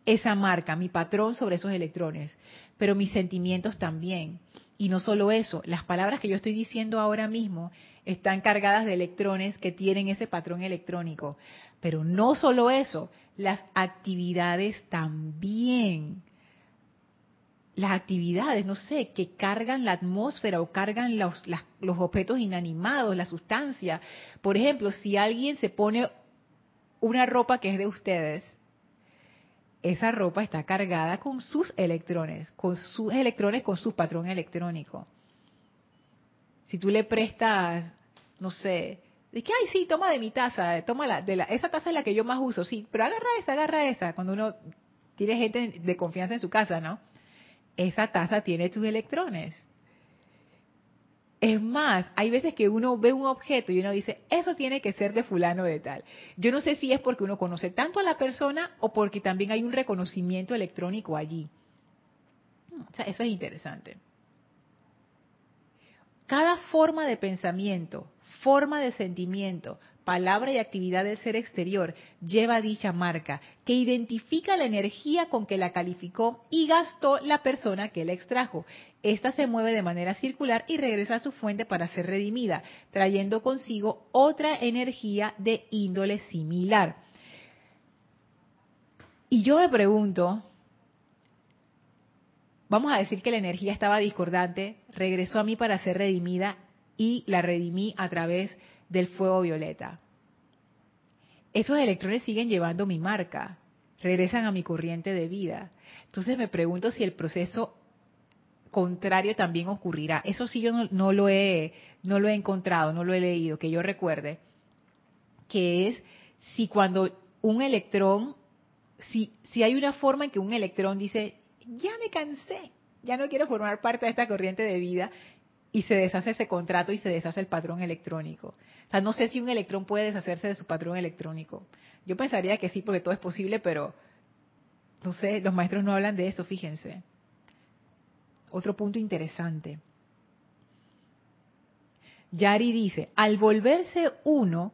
esa marca, mi patrón sobre esos electrones, pero mis sentimientos también. Y no solo eso, las palabras que yo estoy diciendo ahora mismo están cargadas de electrones que tienen ese patrón electrónico. Pero no solo eso, las actividades también. Las actividades, no sé, que cargan la atmósfera o cargan los, los objetos inanimados, la sustancia. Por ejemplo, si alguien se pone una ropa que es de ustedes, esa ropa está cargada con sus electrones, con sus electrones, con su patrón electrónico. Si tú le prestas, no sé, de que, ay, sí, toma de mi taza, toma la, de la, esa taza es la que yo más uso, sí, pero agarra esa, agarra esa, cuando uno tiene gente de confianza en su casa, ¿no? Esa taza tiene tus electrones. Es más, hay veces que uno ve un objeto y uno dice, eso tiene que ser de fulano de tal. Yo no sé si es porque uno conoce tanto a la persona o porque también hay un reconocimiento electrónico allí. O sea, eso es interesante. Cada forma de pensamiento, forma de sentimiento, palabra y actividad del ser exterior lleva dicha marca, que identifica la energía con que la calificó y gastó la persona que la extrajo. Esta se mueve de manera circular y regresa a su fuente para ser redimida, trayendo consigo otra energía de índole similar. Y yo me pregunto, vamos a decir que la energía estaba discordante, regresó a mí para ser redimida y la redimí a través de del fuego violeta. Esos electrones siguen llevando mi marca, regresan a mi corriente de vida. Entonces me pregunto si el proceso contrario también ocurrirá. Eso sí yo no, lo he no lo he encontrado, no lo he leído, que yo recuerde, que es si cuando un electrón, si, si hay una forma en que un electrón dice, ya me cansé, ya no quiero formar parte de esta corriente de vida, y se deshace ese contrato y se deshace el patrón electrónico. O sea, no sé si un electrón puede deshacerse de su patrón electrónico. Yo pensaría que sí, porque todo es posible, pero no sé, los maestros no hablan de eso, fíjense. Otro punto interesante. Yari dice, al volverse uno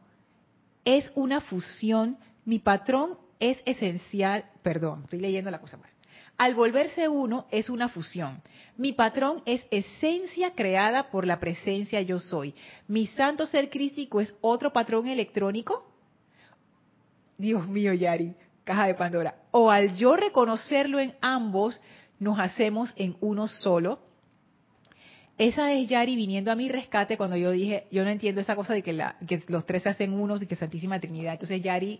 es una fusión, mi patrón es esencial, perdón, estoy leyendo la cosa mal. Al volverse uno es una fusión. Mi patrón es esencia creada por la presencia yo soy. Mi santo ser crístico es otro patrón electrónico. Dios mío, Yari, caja de Pandora. O al yo reconocerlo en ambos, nos hacemos en uno solo. Esa es Yari viniendo a mi rescate cuando yo dije, yo no entiendo esa cosa de que, que los tres se hacen unos y que Santísima Trinidad. Entonces Yari,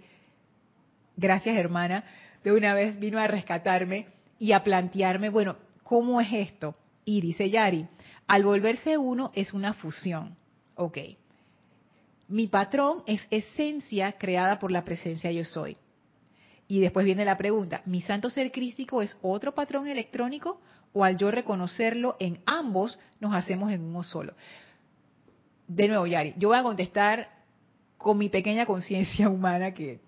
gracias hermana, de una vez vino a rescatarme y a plantearme, bueno, ¿cómo es esto? Y dice Yari, al volverse uno es una fusión. Ok. Mi patrón es esencia creada por la presencia yo soy. Y después viene la pregunta, ¿mi santo ser crístico es otro patrón electrónico o al yo reconocerlo en ambos nos hacemos en uno solo? De nuevo, Yari, yo voy a contestar con mi pequeña conciencia *laughs* humana que,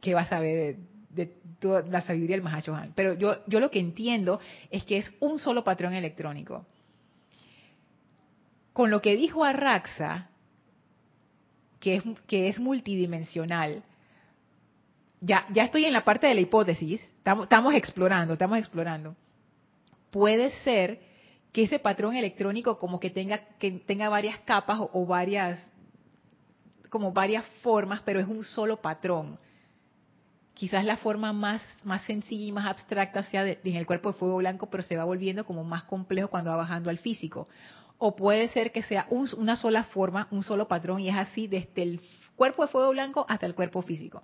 que, va a saber de toda la sabiduría del Mahachohan. Pero yo, yo lo que entiendo es que es un solo patrón electrónico. Con lo que dijo Arraxa, que es, que es multidimensional, ya, ya estoy en la parte de la hipótesis, estamos, explorando, estamos explorando. Puede ser que ese patrón electrónico como que tenga, que tenga varias capas o, varias, como varias formas, pero es un solo patrón. Quizás la forma más, más sencilla y más abstracta sea en el cuerpo de fuego blanco, pero se va volviendo como más complejo cuando va bajando al físico. O puede ser que sea una sola forma, un solo patrón, y es así desde el cuerpo de fuego blanco hasta el cuerpo físico.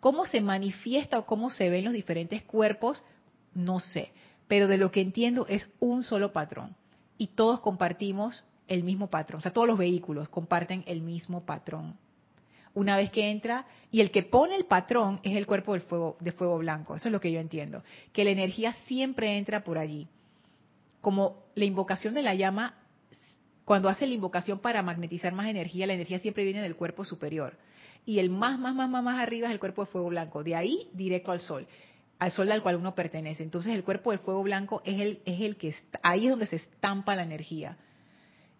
¿Cómo se manifiesta o cómo se ven los diferentes cuerpos? No sé, pero de lo que entiendo es un solo patrón y todos compartimos el mismo patrón, o sea, todos los vehículos comparten el mismo patrón. Una vez que entra, y el que pone el patrón es el cuerpo del fuego, de fuego blanco, eso es lo que yo entiendo, que la energía siempre entra por allí. Como la invocación de la llama, cuando hace la invocación para magnetizar más energía, la energía siempre viene del cuerpo superior y el más, más, más, más, más arriba es el cuerpo de fuego blanco. De ahí directo al sol, al sol al cual uno pertenece. Entonces el cuerpo del fuego blanco es el, es el que está, ahí es donde se estampa la energía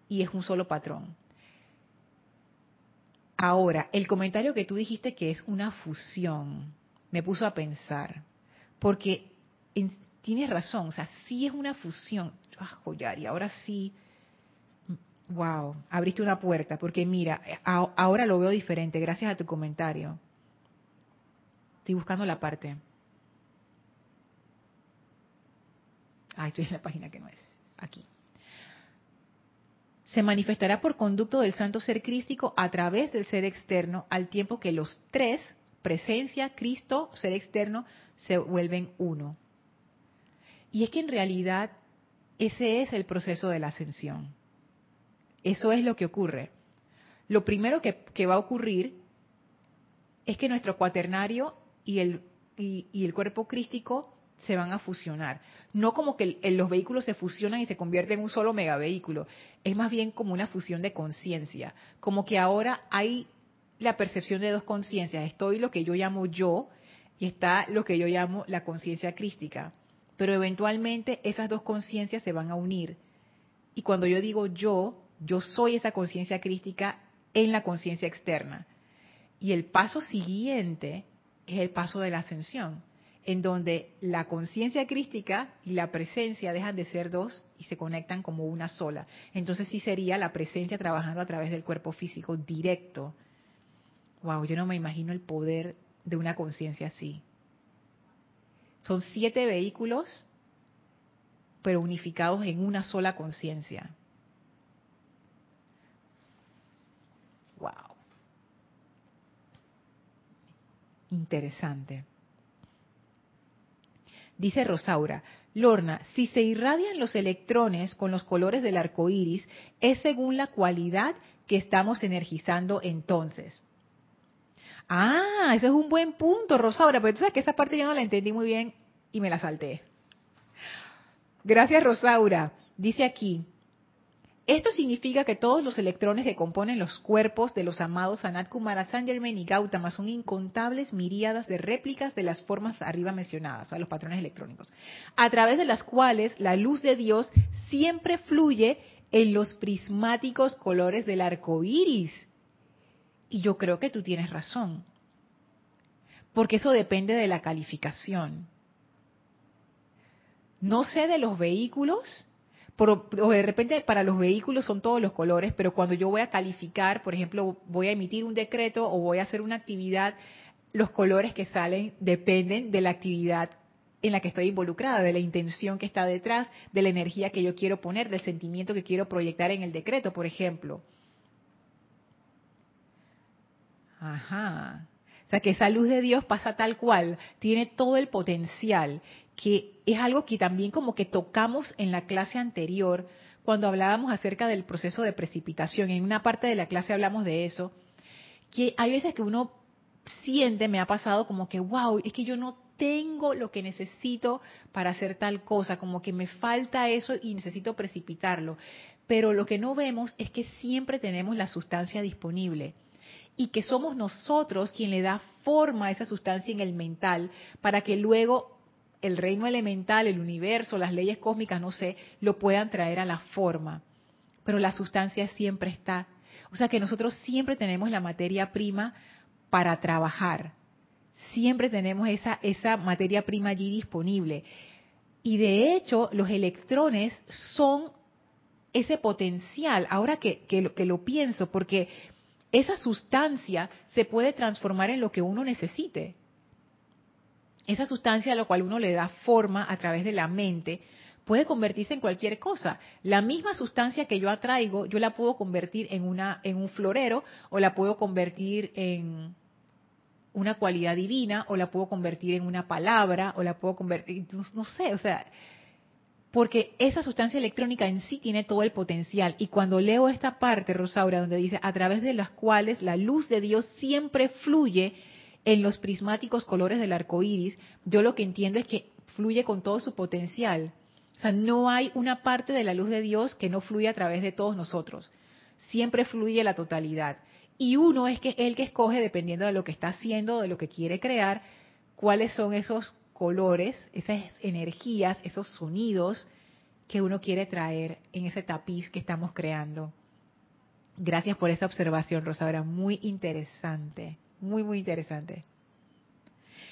y es un solo patrón. Ahora, el comentario que tú dijiste que es una fusión, me puso a pensar, porque tienes razón, o sea, sí es una fusión. Ah, y ahora sí, Wow, abriste una puerta, porque mira, ahora lo veo diferente gracias a tu comentario. Estoy buscando la parte. Ah, estoy en la página que no es. Aquí. Se manifestará por conducto del santo ser crístico a través del ser externo, al tiempo que los tres, presencia, Cristo, ser externo, se vuelven uno. Y es que en realidad ese es el proceso de la ascensión. Eso es lo que ocurre. Lo primero que, va a ocurrir es que nuestro cuaternario y el, y, el cuerpo crístico se van a fusionar. No como que los vehículos se fusionan y se convierten en un solo megavehículo. Es más bien como una fusión de conciencia. Como que ahora hay la percepción de dos conciencias. Estoy lo que yo llamo yo y está lo que yo llamo la conciencia crística. Pero eventualmente esas dos conciencias se van a unir. Y cuando yo digo yo, yo soy esa conciencia crística en la conciencia externa. Y el paso siguiente es el paso de la ascensión, en donde la conciencia crística y la presencia dejan de ser dos y se conectan como una sola. Entonces sí sería la presencia trabajando a través del cuerpo físico directo. Wow, yo no me imagino el poder de una conciencia así. Son siete vehículos, pero unificados en una sola conciencia. Interesante. Dice Rosaura, Lorna, si se irradian los electrones con los colores del arco iris, es según la cualidad que estamos energizando entonces. Ah, ese es un buen punto, Rosaura, pero tú sabes que esa parte yo no la entendí muy bien y me la salté. Gracias, Rosaura. Dice aquí, esto significa que todos los electrones que componen los cuerpos de los amados Sanat Kumara, San Germain y Gautama son incontables miríadas de réplicas de las formas arriba mencionadas, a los patrones electrónicos, a través de las cuales la luz de Dios siempre fluye en los prismáticos colores del arco iris. Y yo creo que tú tienes razón, porque eso depende de la calificación. No sé de los vehículos, o de repente para los vehículos son todos los colores, pero cuando yo voy a calificar, por ejemplo, voy a emitir un decreto o voy a hacer una actividad, los colores que salen dependen de la actividad en la que estoy involucrada, de la intención que está detrás, de la energía que yo quiero poner, del sentimiento que quiero proyectar en el decreto, por ejemplo. Ajá. O sea, que esa luz de Dios pasa tal cual, tiene todo el potencial que es algo que también como que tocamos en la clase anterior cuando hablábamos acerca del proceso de precipitación. En una parte de la clase hablamos de eso, que hay veces que uno siente, me ha pasado como que, wow, es que yo no tengo lo que necesito para hacer tal cosa, como que me falta eso y necesito precipitarlo. Pero lo que no vemos es que siempre tenemos la sustancia disponible y que somos nosotros quien le da forma a esa sustancia en el mental para que luego el reino elemental, el universo, las leyes cósmicas, no sé, lo puedan traer a la forma. Pero la sustancia siempre está. O sea que nosotros siempre tenemos la materia prima para trabajar. Siempre tenemos esa, esa materia prima allí disponible. Y de hecho, los electrones son ese potencial, ahora que, que, que lo pienso, porque esa sustancia se puede transformar en lo que uno necesite. Esa sustancia a la cual uno le da forma a través de la mente puede convertirse en cualquier cosa. La misma sustancia que yo atraigo, yo la puedo convertir en una en un florero o la puedo convertir en una cualidad divina o la puedo convertir en una palabra o la puedo convertir no sé, o sea, porque esa sustancia electrónica en sí tiene todo el potencial. Y cuando leo esta parte, Rosaura, donde dice, a través de las cuales la luz de Dios siempre fluye en los prismáticos colores del arco iris, yo lo que entiendo es que fluye con todo su potencial. O sea, no hay una parte de la luz de Dios que no fluya a través de todos nosotros. Siempre fluye la totalidad. Y uno es que el que escoge, dependiendo de lo que está haciendo, de lo que quiere crear, cuáles son esos colores, esas energías, esos sonidos que uno quiere traer en ese tapiz que estamos creando. Gracias por esa observación, Rosaura. Muy interesante. Muy, muy interesante.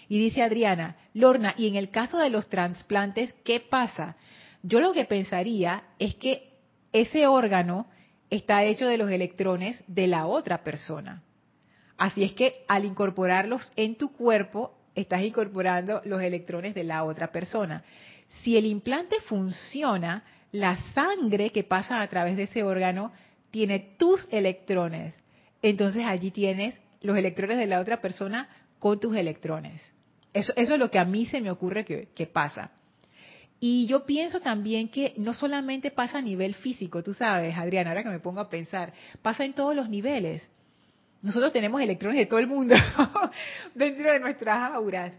Y dice Adriana, Lorna, y en el caso de los trasplantes, ¿qué pasa? Yo lo que pensaría es que ese órgano está hecho de los electrones de la otra persona. Así es que al incorporarlos en tu cuerpo, estás incorporando los electrones de la otra persona. Si el implante funciona, la sangre que pasa a través de ese órgano tiene tus electrones. Entonces allí tienes los electrones de la otra persona con tus electrones. Eso, es lo que a mí se me ocurre que, que pasa. Y yo pienso también que no solamente pasa a nivel físico, tú sabes, Adriana, ahora que me pongo a pensar, pasa en todos los niveles. Nosotros tenemos electrones de todo el mundo *laughs* dentro de nuestras auras.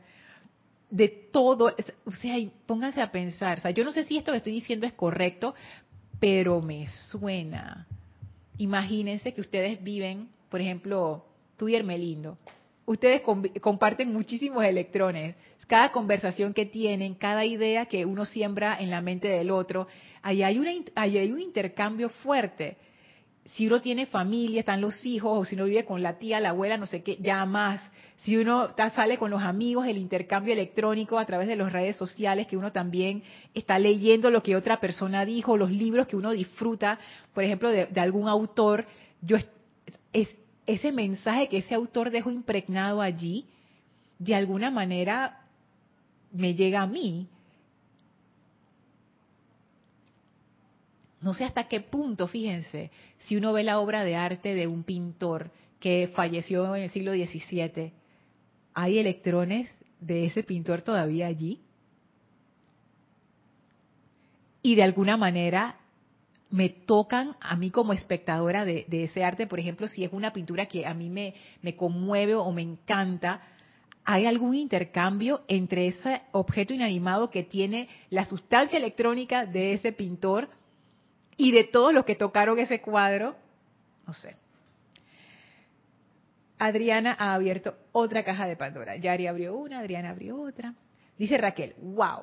De todo, o sea, pónganse a pensar, o sea, yo no sé si esto que estoy diciendo es correcto, pero me suena. Imagínense que ustedes viven, por ejemplo, tú y Hermelindo, ustedes comparten muchísimos electrones. Cada conversación que tienen, cada idea que uno siembra en la mente del otro, ahí hay, una, un intercambio fuerte si uno tiene familia, están los hijos, o si uno vive con la tía, la abuela, no sé qué, ya más. Si uno sale con los amigos, el intercambio electrónico a través de las redes sociales, que uno también está leyendo lo que otra persona dijo, los libros que uno disfruta, por ejemplo, de, algún autor, yo es, ese mensaje que ese autor dejó impregnado allí, de alguna manera me llega a mí No sé hasta qué punto, fíjense, si uno ve la obra de arte de un pintor que falleció en el siglo XVII, ¿hay electrones de ese pintor todavía allí? Y de alguna manera me tocan a mí como espectadora de, ese arte, por ejemplo, si es una pintura que a mí me, me conmueve o me encanta, ¿hay algún intercambio entre ese objeto inanimado que tiene la sustancia electrónica de ese pintor y de todos los que tocaron ese cuadro, no sé. Adriana ha abierto otra caja de Pandora. Yari abrió una, Adriana abrió otra. Dice Raquel, wow,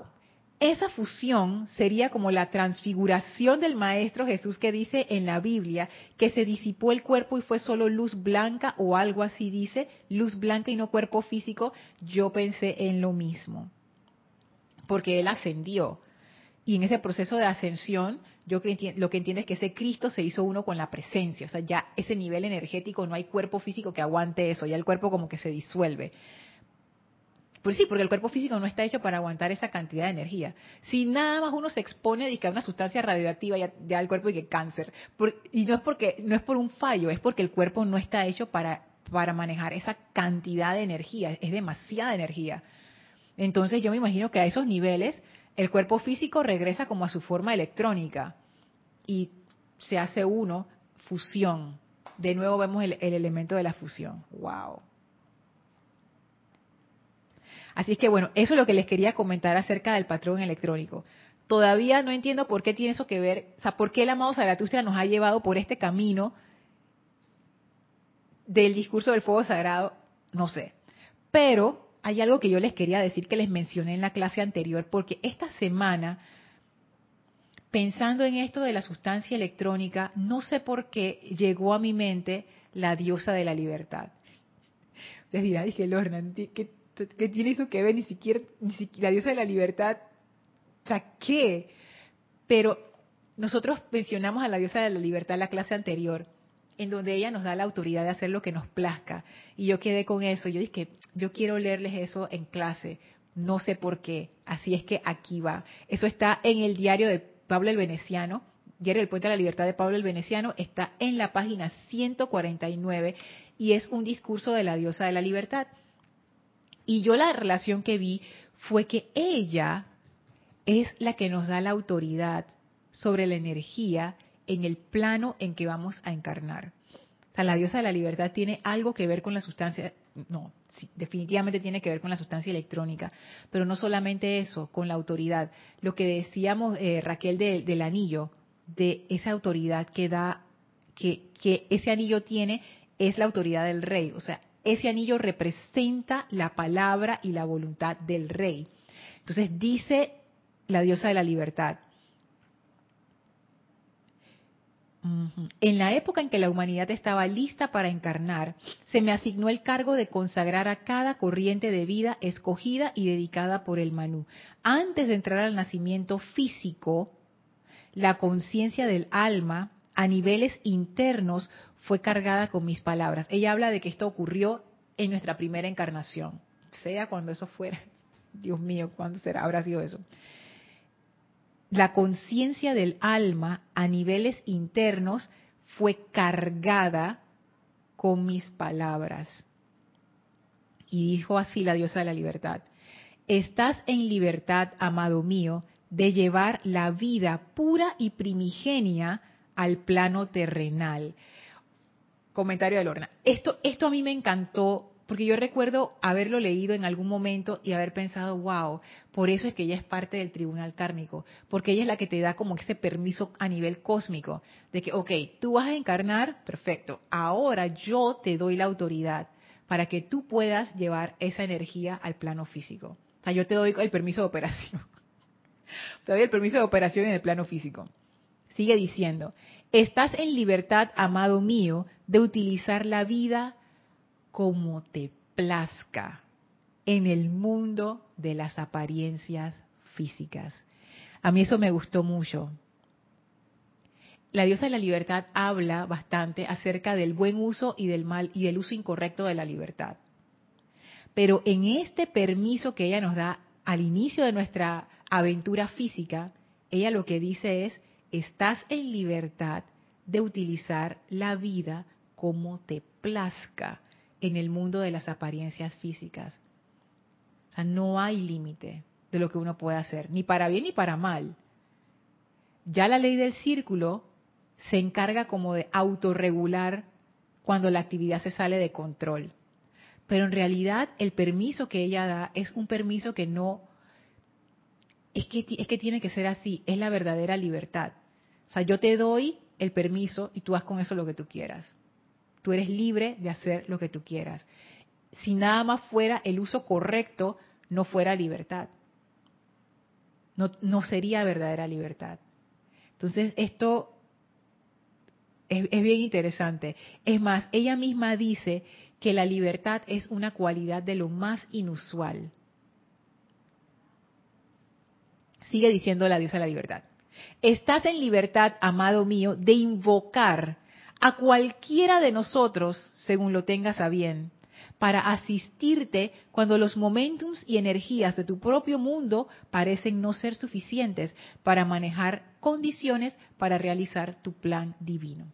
esa fusión sería como la transfiguración del Maestro Jesús que dice en la Biblia que se disipó el cuerpo y fue solo luz blanca o algo así dice, luz blanca y no cuerpo físico. Yo pensé en lo mismo, porque Él ascendió. Y en ese proceso de ascensión yo lo que entiendo es que ese Cristo se hizo uno con la presencia, o sea, ya ese nivel energético, no hay cuerpo físico que aguante eso, ya el cuerpo como que se disuelve. Pues sí, porque el cuerpo físico no está hecho para aguantar esa cantidad de energía. Si nada más uno se expone a una sustancia radioactiva, ya, ya el cuerpo y que cáncer. y no es porque no es por un fallo, es porque el cuerpo no está hecho para para manejar esa cantidad de energía, es demasiada energía. Entonces yo me imagino que a esos niveles el cuerpo físico regresa como a su forma electrónica y se hace uno, fusión. De nuevo vemos el, elemento de la fusión. ¡Wow! Así es que bueno, eso es lo que les quería comentar acerca del patrón electrónico. Todavía no entiendo por qué tiene eso que ver, o sea, por qué el amado Zaratustra nos ha llevado por este camino del discurso del fuego sagrado, no sé. Pero hay algo que yo les quería decir que les mencioné en la clase anterior, porque esta semana, pensando en esto de la sustancia electrónica, no sé por qué llegó a mi mente la diosa de la libertad. Les dirá, dije, Lorna, ¿qué, ¿qué, tiene eso que ver? Ni siquiera, ni siquiera la diosa de la libertad, ¿qué? Pero nosotros mencionamos a la diosa de la libertad en la clase anterior, en donde ella nos da la autoridad de hacer lo que nos plazca. Y yo quedé con eso. Yo dije, yo quiero leerles eso en clase. No sé por qué. Así es que aquí va. Eso está en el diario de Pablo el Veneciano. Diario del Puente de la Libertad de Pablo el Veneciano está en la página 149 y es un discurso de la diosa de la libertad. Y yo la relación que vi fue que ella es la que nos da la autoridad sobre la energía en el plano en que vamos a encarnar. O sea, la diosa de la libertad tiene algo que ver con la sustancia, no, sí, definitivamente tiene que ver con la sustancia electrónica, pero no solamente eso, con la autoridad. Lo que decíamos, eh, Raquel, del anillo, de esa autoridad que da, que, que ese anillo tiene, es la autoridad del rey. O sea, ese anillo representa la palabra y la voluntad del rey. Entonces dice la diosa de la libertad, en la época en que la humanidad estaba lista para encarnar, se me asignó el cargo de consagrar a cada corriente de vida escogida y dedicada por el Manú. Antes de entrar al nacimiento físico, la conciencia del alma a niveles internos fue cargada con mis palabras. Ella habla de que esto ocurrió en nuestra primera encarnación, sea cuando eso fuera. *laughs* Dios mío, ¿cuándo será? Habrá sido eso la conciencia del alma a niveles internos fue cargada con mis palabras. Y dijo así la diosa de la libertad, estás en libertad, amado mío, de llevar la vida pura y primigenia al plano terrenal. Comentario de Lorna. Esto, esto a mí me encantó porque yo recuerdo haberlo leído en algún momento y haber pensado, wow, por eso es que ella es parte del tribunal kármico, porque ella es la que te da como ese permiso a nivel cósmico, de que, ok, tú vas a encarnar, perfecto, ahora yo te doy la autoridad para que tú puedas llevar esa energía al plano físico. O sea, yo te doy el permiso de operación. *laughs* te doy el permiso de operación en el plano físico. Sigue diciendo, estás en libertad, amado mío, de utilizar la vida como te plazca en el mundo de las apariencias físicas. A mí eso me gustó mucho. La diosa de la libertad habla bastante acerca del buen uso y del mal y del uso incorrecto de la libertad. Pero en este permiso que ella nos da al inicio de nuestra aventura física, ella lo que dice es, estás en libertad de utilizar la vida como te plazca en el mundo de las apariencias físicas. O sea, no hay límite de lo que uno puede hacer, ni para bien ni para mal. Ya la ley del círculo se encarga como de autorregular cuando la actividad se sale de control. Pero en realidad el permiso que ella da es un permiso que no, es que, es que tiene que ser así, es la verdadera libertad. O sea, yo te doy el permiso y tú haz con eso lo que tú quieras. Tú eres libre de hacer lo que tú quieras. Si nada más fuera el uso correcto, no fuera libertad. No, no sería verdadera libertad. Entonces, esto es, es, bien interesante. Es más, ella misma dice que la libertad es una cualidad de lo más inusual. Sigue diciendo la diosa de la libertad. Estás en libertad, amado mío, de invocar a cualquiera de nosotros, según lo tengas a bien, para asistirte cuando los momentos y energías de tu propio mundo parecen no ser suficientes para manejar condiciones para realizar tu plan divino.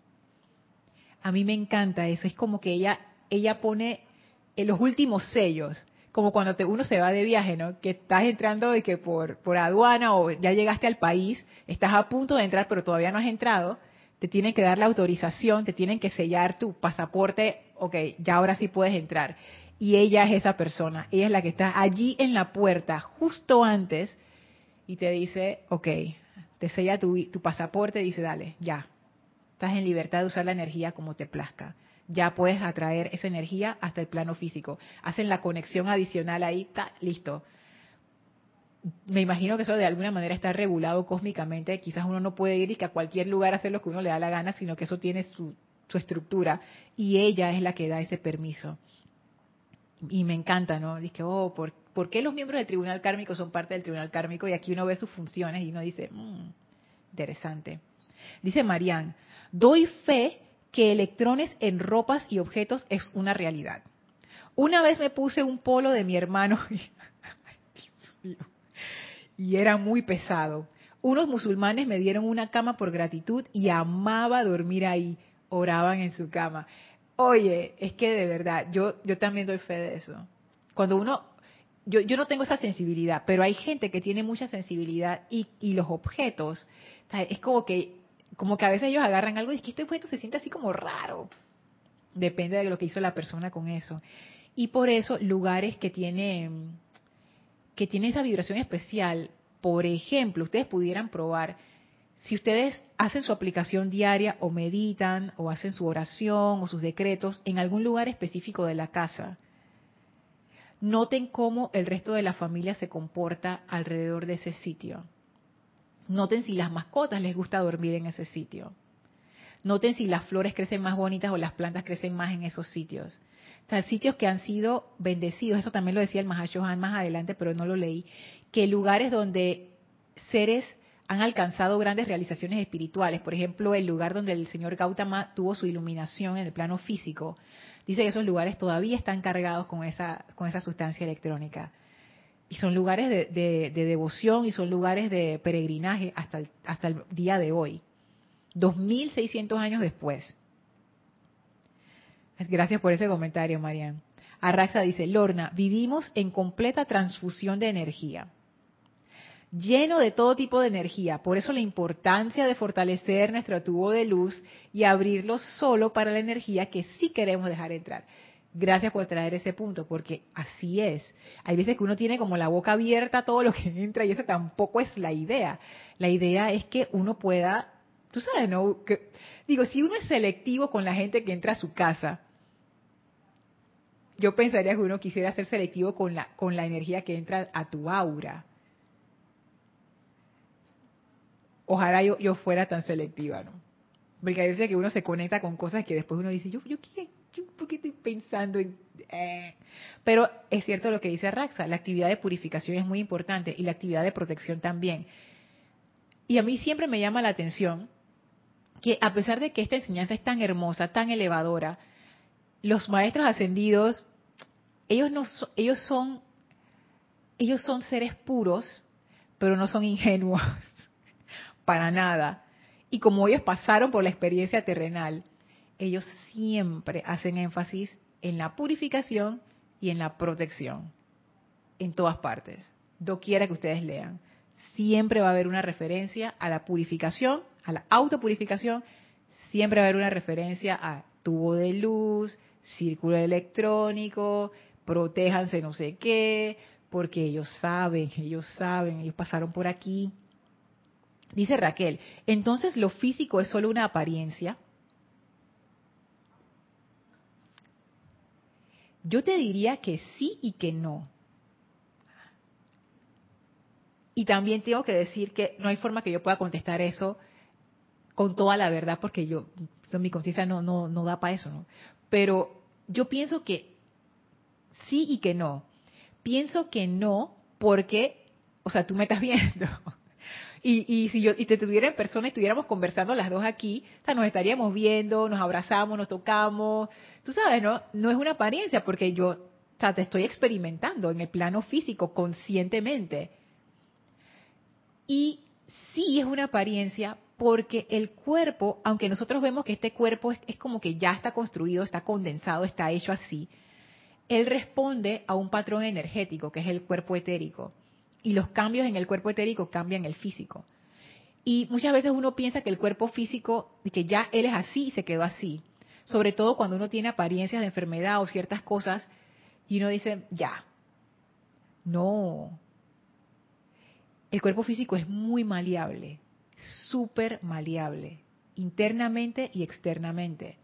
A mí me encanta eso, es como que ella ella pone en los últimos sellos, como cuando te, uno se va de viaje, ¿no? Que estás entrando y que por, por aduana o ya llegaste al país, estás a punto de entrar pero todavía no has entrado, te tienen que dar la autorización, te tienen que sellar tu pasaporte, ok, ya ahora sí puedes entrar. Y ella es esa persona, ella es la que está allí en la puerta justo antes y te dice, ok, te sella tu, tu pasaporte dice, dale, ya, estás en libertad de usar la energía como te plazca. Ya puedes atraer esa energía hasta el plano físico. Hacen la conexión adicional ahí, está listo. Me imagino que eso de alguna manera está regulado cósmicamente. Quizás uno no puede ir y que a cualquier lugar hacer lo que uno le da la gana, sino que eso tiene su, estructura y ella es la que da ese permiso. Y me encanta, ¿no? Dice, oh, ¿por, ¿por, qué los miembros del tribunal kármico son parte del tribunal kármico? Y aquí uno ve sus funciones y uno dice, mmm, interesante. Dice Marianne, doy fe que electrones en ropas y objetos es una realidad. Una vez me puse un polo de mi hermano *laughs* y era muy pesado. Unos musulmanes me dieron una cama por gratitud y amaba dormir ahí. Oraban en su cama. Oye, es que de verdad, yo, yo también doy fe de eso. Cuando uno, yo, yo no tengo esa sensibilidad, pero hay gente que tiene mucha sensibilidad y, y los objetos, es como que como que a veces ellos agarran algo y es que este objeto se siente así como raro. Depende de lo que hizo la persona con eso. Y por eso lugares que tienen que tiene esa vibración especial, por ejemplo, ustedes pudieran probar si ustedes hacen su aplicación diaria o meditan o hacen su oración o sus decretos en algún lugar específico de la casa. Noten cómo el resto de la familia se comporta alrededor de ese sitio Noten si las mascotas les gusta dormir en ese sitio. Noten si las flores crecen más bonitas o las plantas crecen más en esos sitios. O sitios que han sido bendecidos, eso también lo decía el Mahashohan más adelante, pero no lo leí, que lugares donde seres han alcanzado grandes realizaciones espirituales, por ejemplo, el lugar donde el señor Gautama tuvo su iluminación en el plano físico, dice que esos lugares todavía están cargados con esa, con esa sustancia electrónica y son lugares de, devoción y son lugares de peregrinaje hasta el, hasta el día de hoy, 2600 años después. Gracias por ese comentario, Marian. Arraxa dice, Lorna, vivimos en completa transfusión de energía, lleno de todo tipo de energía. Por eso la importancia de fortalecer nuestro tubo de luz y abrirlo solo para la energía que sí queremos dejar entrar. Gracias por traer ese punto, porque así es. Hay veces que uno tiene como la boca abierta a todo lo que *laughs* entra y esa tampoco es la idea. La idea es que uno pueda, tú sabes, ¿no? Que, digo, si uno es selectivo con la gente que entra a su casa, yo pensaría que uno quisiera ser selectivo con la, con la energía que entra a tu aura. Ojalá yo, yo fuera tan selectiva, ¿no? Porque hay veces que uno se conecta con cosas que después uno dice, yo, yo quiero ¿por qué estoy pensando en...? Eh? Pero es cierto lo que dice Raxa, la actividad de purificación es muy importante y la actividad de protección también. Y a mí siempre me llama la atención que a pesar de que esta enseñanza es tan hermosa, tan elevadora, los maestros ascendidos, ellos no ellos son ellos son seres puros, pero no son ingenuos *laughs* para nada. Y como ellos pasaron por la experiencia terrenal, ellos siempre hacen énfasis en la purificación y en la protección, en todas partes, doquiera que ustedes lean. Siempre va a haber una referencia a la purificación, a la autopurificación, siempre va a haber una referencia a tubo de luz, círculo electrónico, protéjanse no sé qué, porque ellos saben, ellos saben, ellos pasaron por aquí. Dice Raquel, entonces lo físico es solo una apariencia. Yo te diría que sí y que no. Y también tengo que decir que no hay forma que yo pueda contestar eso con toda la verdad, porque yo, mi conciencia no, no, no da para eso, ¿no? Pero yo pienso que sí y que no. Pienso que no porque, o sea, tú me estás *laughs* viendo. Y, y si yo y te tuviera en persona y estuviéramos conversando las dos aquí, o sea, nos estaríamos viendo, nos abrazamos, nos tocamos. Tú sabes, ¿no? No es una apariencia porque yo, o te estoy experimentando en el plano físico conscientemente. Y sí es una apariencia porque el cuerpo, aunque nosotros vemos que este cuerpo es, es, como que ya está construido, está condensado, está hecho así, él responde a un patrón energético que es el cuerpo etérico y los cambios en el cuerpo etérico cambian el físico. Y muchas veces uno piensa que el cuerpo físico, que ya él es así y se quedó así. Sobre todo cuando uno tiene apariencias de enfermedad o ciertas cosas y uno dice, ya. No. El cuerpo físico es muy maleable, súper maleable, internamente y externamente.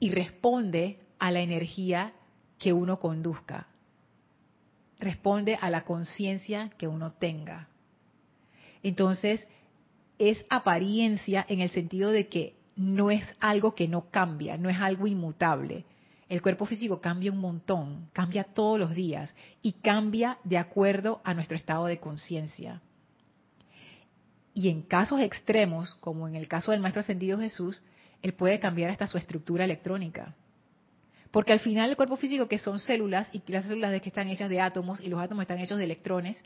y responde a la energía que uno conduzca. Responde a la conciencia que uno tenga. Entonces, es apariencia en el sentido de que no es algo que no cambia, no es algo inmutable. El cuerpo físico cambia un montón, cambia todos los días y cambia de acuerdo a nuestro estado de conciencia. Y en casos extremos, como en el caso del Maestro Ascendido Jesús, él puede cambiar hasta su estructura electrónica. Porque al final el cuerpo físico, que son células, y las células de que están hechas de átomos, y los átomos están hechos de electrones,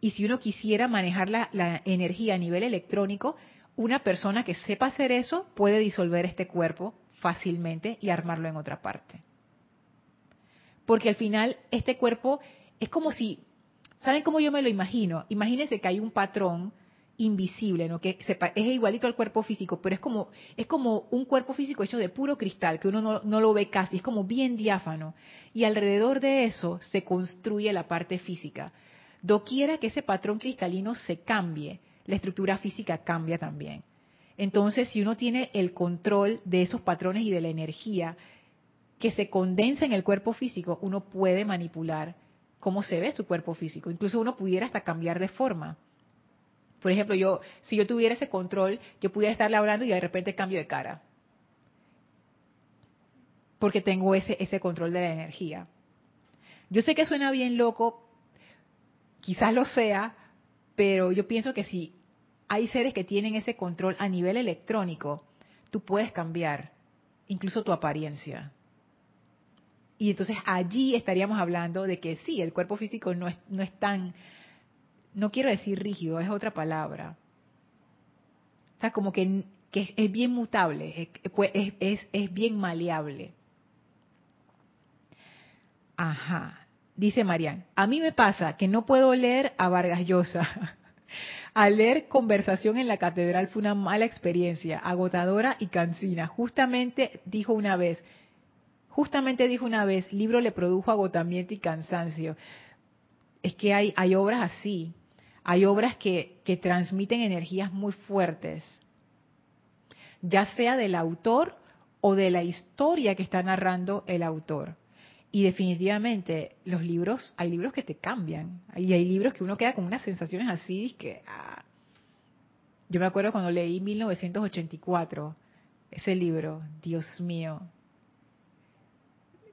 y si uno quisiera manejar la, la energía a nivel electrónico, una persona que sepa hacer eso puede disolver este cuerpo fácilmente y armarlo en otra parte. Porque al final este cuerpo es como si, ¿saben cómo yo me lo imagino? Imagínense que hay un patrón invisible, ¿no? que es igualito al cuerpo físico, pero es como, es como un cuerpo físico hecho de puro cristal, que uno no, no lo ve casi, es como bien diáfano. Y alrededor de eso se construye la parte física. Doquiera que ese patrón cristalino se cambie, la estructura física cambia también. Entonces, si uno tiene el control de esos patrones y de la energía que se condensa en el cuerpo físico, uno puede manipular cómo se ve su cuerpo físico. Incluso uno pudiera hasta cambiar de forma. Por ejemplo, yo, si yo tuviera ese control, yo pudiera estarle hablando y de repente cambio de cara. Porque tengo ese, ese control de la energía. Yo sé que suena bien loco, quizás lo sea, pero yo pienso que si hay seres que tienen ese control a nivel electrónico, tú puedes cambiar incluso tu apariencia. Y entonces allí estaríamos hablando de que sí, el cuerpo físico no es, no es tan, no quiero decir rígido, es otra palabra. O como que, es, bien mutable, es, es, es bien maleable. Ajá. Dice Marian, a mí me pasa que no puedo leer a Vargas Llosa. *laughs* Al leer conversación en la catedral fue una mala experiencia, agotadora y cansina. Justamente dijo una vez, justamente dijo una vez, libro le produjo agotamiento y cansancio. Es que hay, hay obras así, hay obras que, transmiten energías muy fuertes, ya sea del autor o de la historia que está narrando el autor. Y definitivamente los libros, hay libros que te cambian. Y hay libros que uno queda con unas sensaciones así que... Ah. Yo me acuerdo cuando leí 1984, ese libro, Dios mío.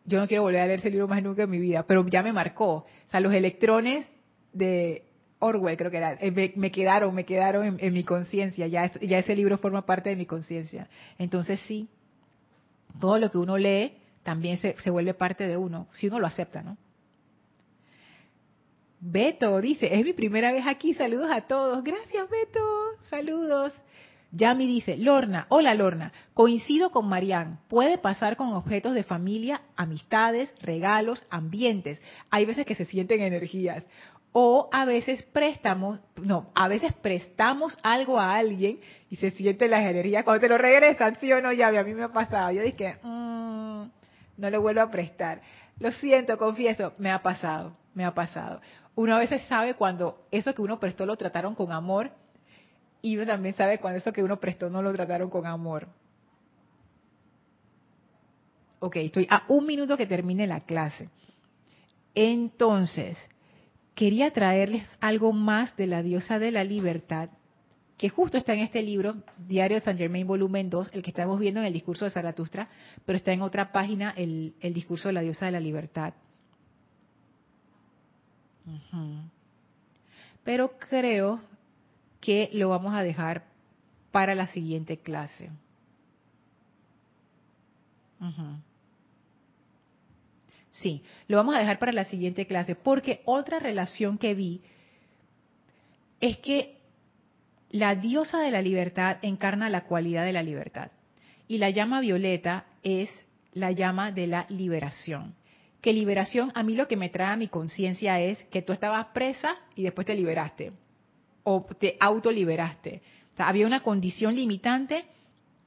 Yo no quiero volver a leer ese libro más nunca en mi vida, pero ya me marcó. O sea, los electrones de Orwell, creo que era, eh, me, quedaron, me quedaron en, mi conciencia. Ya, ese libro forma parte de mi conciencia. Entonces sí, todo lo que uno lee también se, se vuelve parte de uno, si uno lo acepta, ¿no? Beto dice, es mi primera vez aquí, saludos a todos. Gracias, Beto, saludos. Yami dice, Lorna, hola Lorna, coincido con Marian, puede pasar con objetos de familia, amistades, regalos, ambientes. Hay veces que se sienten energías. O a veces prestamos, no, a veces prestamos algo a alguien y se sienten las energías. Cuando te lo regresan, sí o no, Yami, a mí me ha pasado. Yo dije, mmm, no le vuelvo a prestar. Lo siento, confieso, me ha pasado, me ha pasado. Uno a veces sabe cuando eso que uno prestó lo trataron con amor y uno también sabe cuando eso que uno prestó no lo trataron con amor. Ok, estoy a un minuto que termine la clase. Entonces, quería traerles algo más de la diosa de la libertad que justo está en este libro, Diario de San Germain, volumen 2, el que estamos viendo en el discurso de Zaratustra, pero está en otra página el, discurso de la diosa de la libertad. Pero creo que lo vamos a dejar para la siguiente clase. Sí, lo vamos a dejar para la siguiente clase, porque otra relación que vi es que la diosa de la libertad encarna la cualidad de la libertad. Y la llama violeta es la llama de la liberación. Que liberación, a mí lo que me trae a mi conciencia es que tú estabas presa y después te liberaste. O te autoliberaste. O había una condición limitante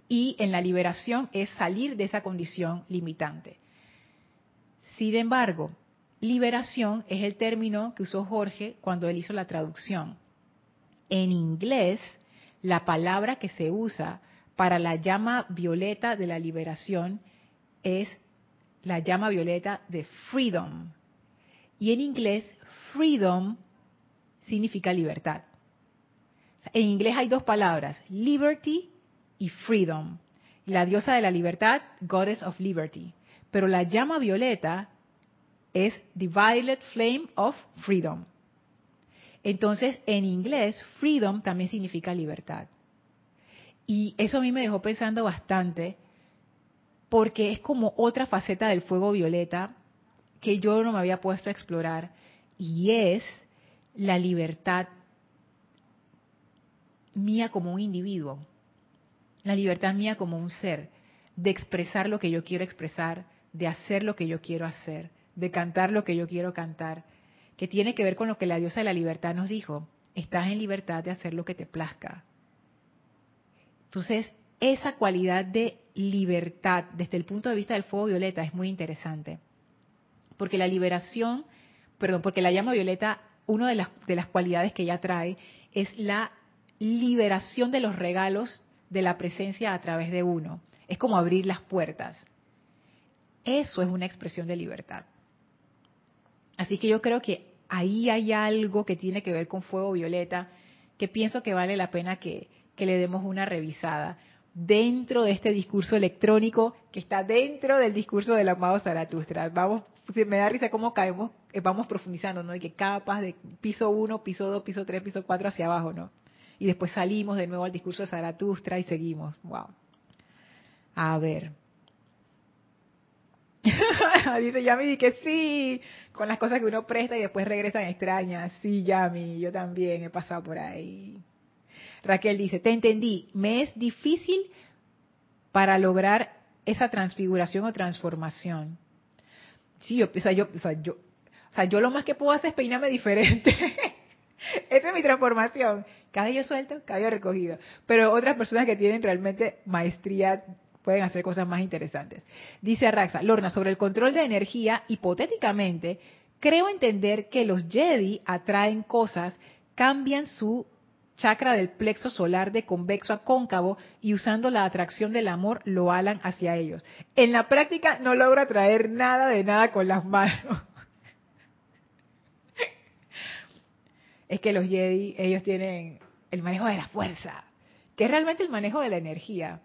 y en la liberación es salir de esa condición limitante. Sin embargo, liberación es el término que usó Jorge cuando él hizo la traducción en inglés, la palabra que se usa para la llama violeta de la liberación es la llama violeta de freedom. Y en inglés, freedom significa libertad. En inglés hay dos palabras, liberty y freedom. La diosa de la libertad, goddess of liberty. Pero la llama violeta es the violet flame of freedom. Entonces, en inglés, freedom también significa libertad. Y eso a mí me dejó pensando bastante, porque es como otra faceta del fuego violeta que yo no me había puesto a explorar, y es la libertad mía como un individuo, la libertad mía como un ser, de expresar lo que yo quiero expresar, de hacer lo que yo quiero hacer, de cantar lo que yo quiero cantar, que tiene que ver con lo que la diosa de la libertad nos dijo, estás en libertad de hacer lo que te plazca. Entonces, esa cualidad de libertad desde el punto de vista del fuego violeta es muy interesante, porque la liberación, perdón, porque la llama violeta, una de las, de las cualidades que ella trae es la liberación de los regalos de la presencia a través de uno. Es como abrir las puertas. Eso es una expresión de libertad. Así que yo creo que ahí hay algo que tiene que ver con fuego violeta que pienso que vale la pena que, le demos una revisada dentro de este discurso electrónico que está dentro del discurso del amado Zaratustra. Vamos, me da risa cómo caemos, eh, vamos profundizando, ¿no? Y que capas de piso 1, piso 2, piso 3, piso 4 hacia abajo, ¿no? y después salimos de nuevo al discurso de Zaratustra y seguimos. Wow. A ver. *laughs* Dice Yami que sí, con las cosas que uno presta y después regresan extrañas. Sí, Yami, yo también he pasado por ahí. Raquel dice, te entendí, me es difícil para lograr esa transfiguración o transformación. Sí, yo, o sea, yo, o sea, yo, o sea, yo lo más que puedo hacer es peinarme diferente. *laughs* Esta es mi transformación. Cabello suelto, cabello recogido. Pero otras personas que tienen realmente maestría pueden hacer cosas más interesantes. Dice Arraxa, Lorna, sobre el control de energía, hipotéticamente, creo entender que los Jedi atraen cosas, cambian su chakra del plexo solar de convexo a cóncavo y usando la atracción del amor lo alan hacia ellos. En la práctica no logro atraer nada de nada con las manos. *laughs* es que los Jedi, ellos tienen el manejo de la fuerza, que es realmente el manejo de la energía.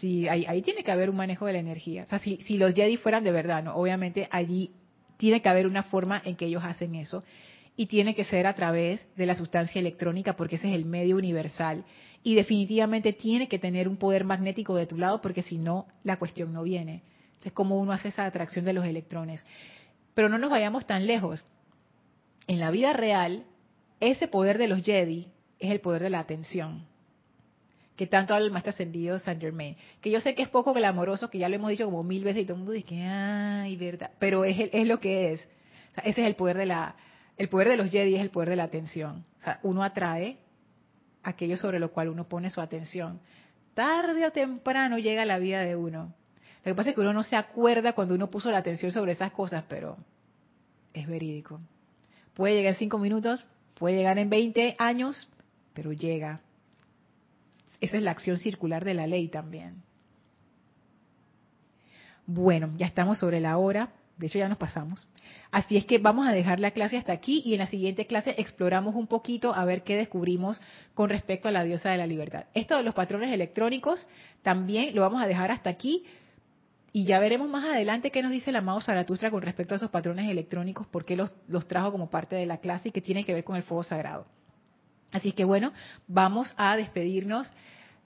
Sí, ahí, tiene que haber un manejo de la energía. O sea, si, si los Jedi fueran de verdad, ¿no? obviamente allí tiene que haber una forma en que ellos hacen eso. Y tiene que ser a través de la sustancia electrónica, porque ese es el medio universal. Y definitivamente tiene que tener un poder magnético de tu lado, porque si no, la cuestión no viene. Es como uno hace esa atracción de los electrones. Pero no nos vayamos tan lejos en la vida real, ese poder de los Jedi es el poder de la atención, que tanto habla el maestro ascendido Saint Germain, que yo sé que es poco glamoroso, que ya lo hemos dicho como mil veces y todo el mundo dice que, ay, verdad, pero es, es lo que es. ese es el poder de la, el poder de los Jedi es el poder de la atención. O sea, uno atrae aquello sobre lo cual uno pone su atención. Tarde o temprano llega la vida de uno. Lo que pasa es que uno no se acuerda cuando uno puso la atención sobre esas cosas, pero es verídico. Puede llegar en cinco minutos, puede llegar en 20 años, pero llega. Esa es la acción circular de la ley también. Bueno, ya estamos sobre la hora, de hecho ya nos pasamos. Así es que vamos a dejar la clase hasta aquí y en la siguiente clase exploramos un poquito a ver qué descubrimos con respecto a la diosa de la libertad. Esto de los patrones electrónicos también lo vamos a dejar hasta aquí y ya veremos más adelante qué nos dice el amado Zaratustra con respecto a esos patrones electrónicos, por qué los, los trajo como parte de la clase y qué tiene que ver con el fuego sagrado. Así que bueno, vamos a despedirnos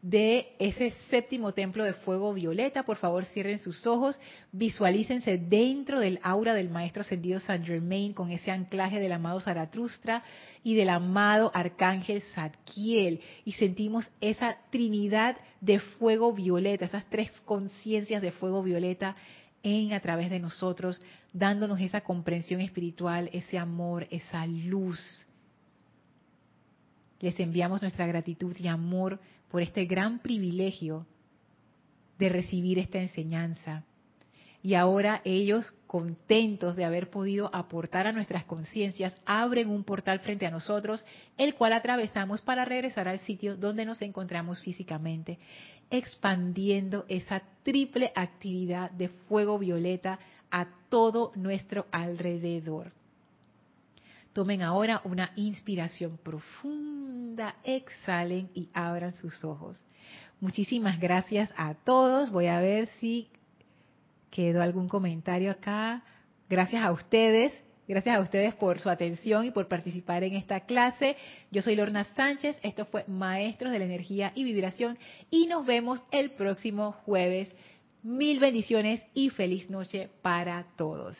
de ese séptimo templo de fuego violeta. Por favor, cierren sus ojos, visualícense dentro del aura del Maestro Ascendido Saint Germain con ese anclaje del amado Zaratustra y del amado Arcángel Zadkiel. Y sentimos esa trinidad de fuego violeta, esas tres conciencias de fuego violeta en a través de nosotros, dándonos esa comprensión espiritual, ese amor, esa luz. Les enviamos nuestra gratitud y amor por este gran privilegio de recibir esta enseñanza. y ahora ellos, contentos de haber podido aportar a nuestras conciencias, abren un portal frente a nosotros, el cual atravesamos para regresar al sitio donde nos encontramos físicamente, expandiendo esa triple actividad de fuego violeta a todo nuestro alrededor. Tomen ahora una inspiración profunda, exhalen y abran sus ojos. Muchísimas gracias a todos. Voy a ver si quedó algún comentario acá. Gracias a ustedes. Gracias a ustedes por su atención y por participar en esta clase. Yo soy Lorna Sánchez. Esto fue Maestros de la Energía y Vibración. Y nos vemos el próximo jueves. Mil bendiciones y feliz noche para todos.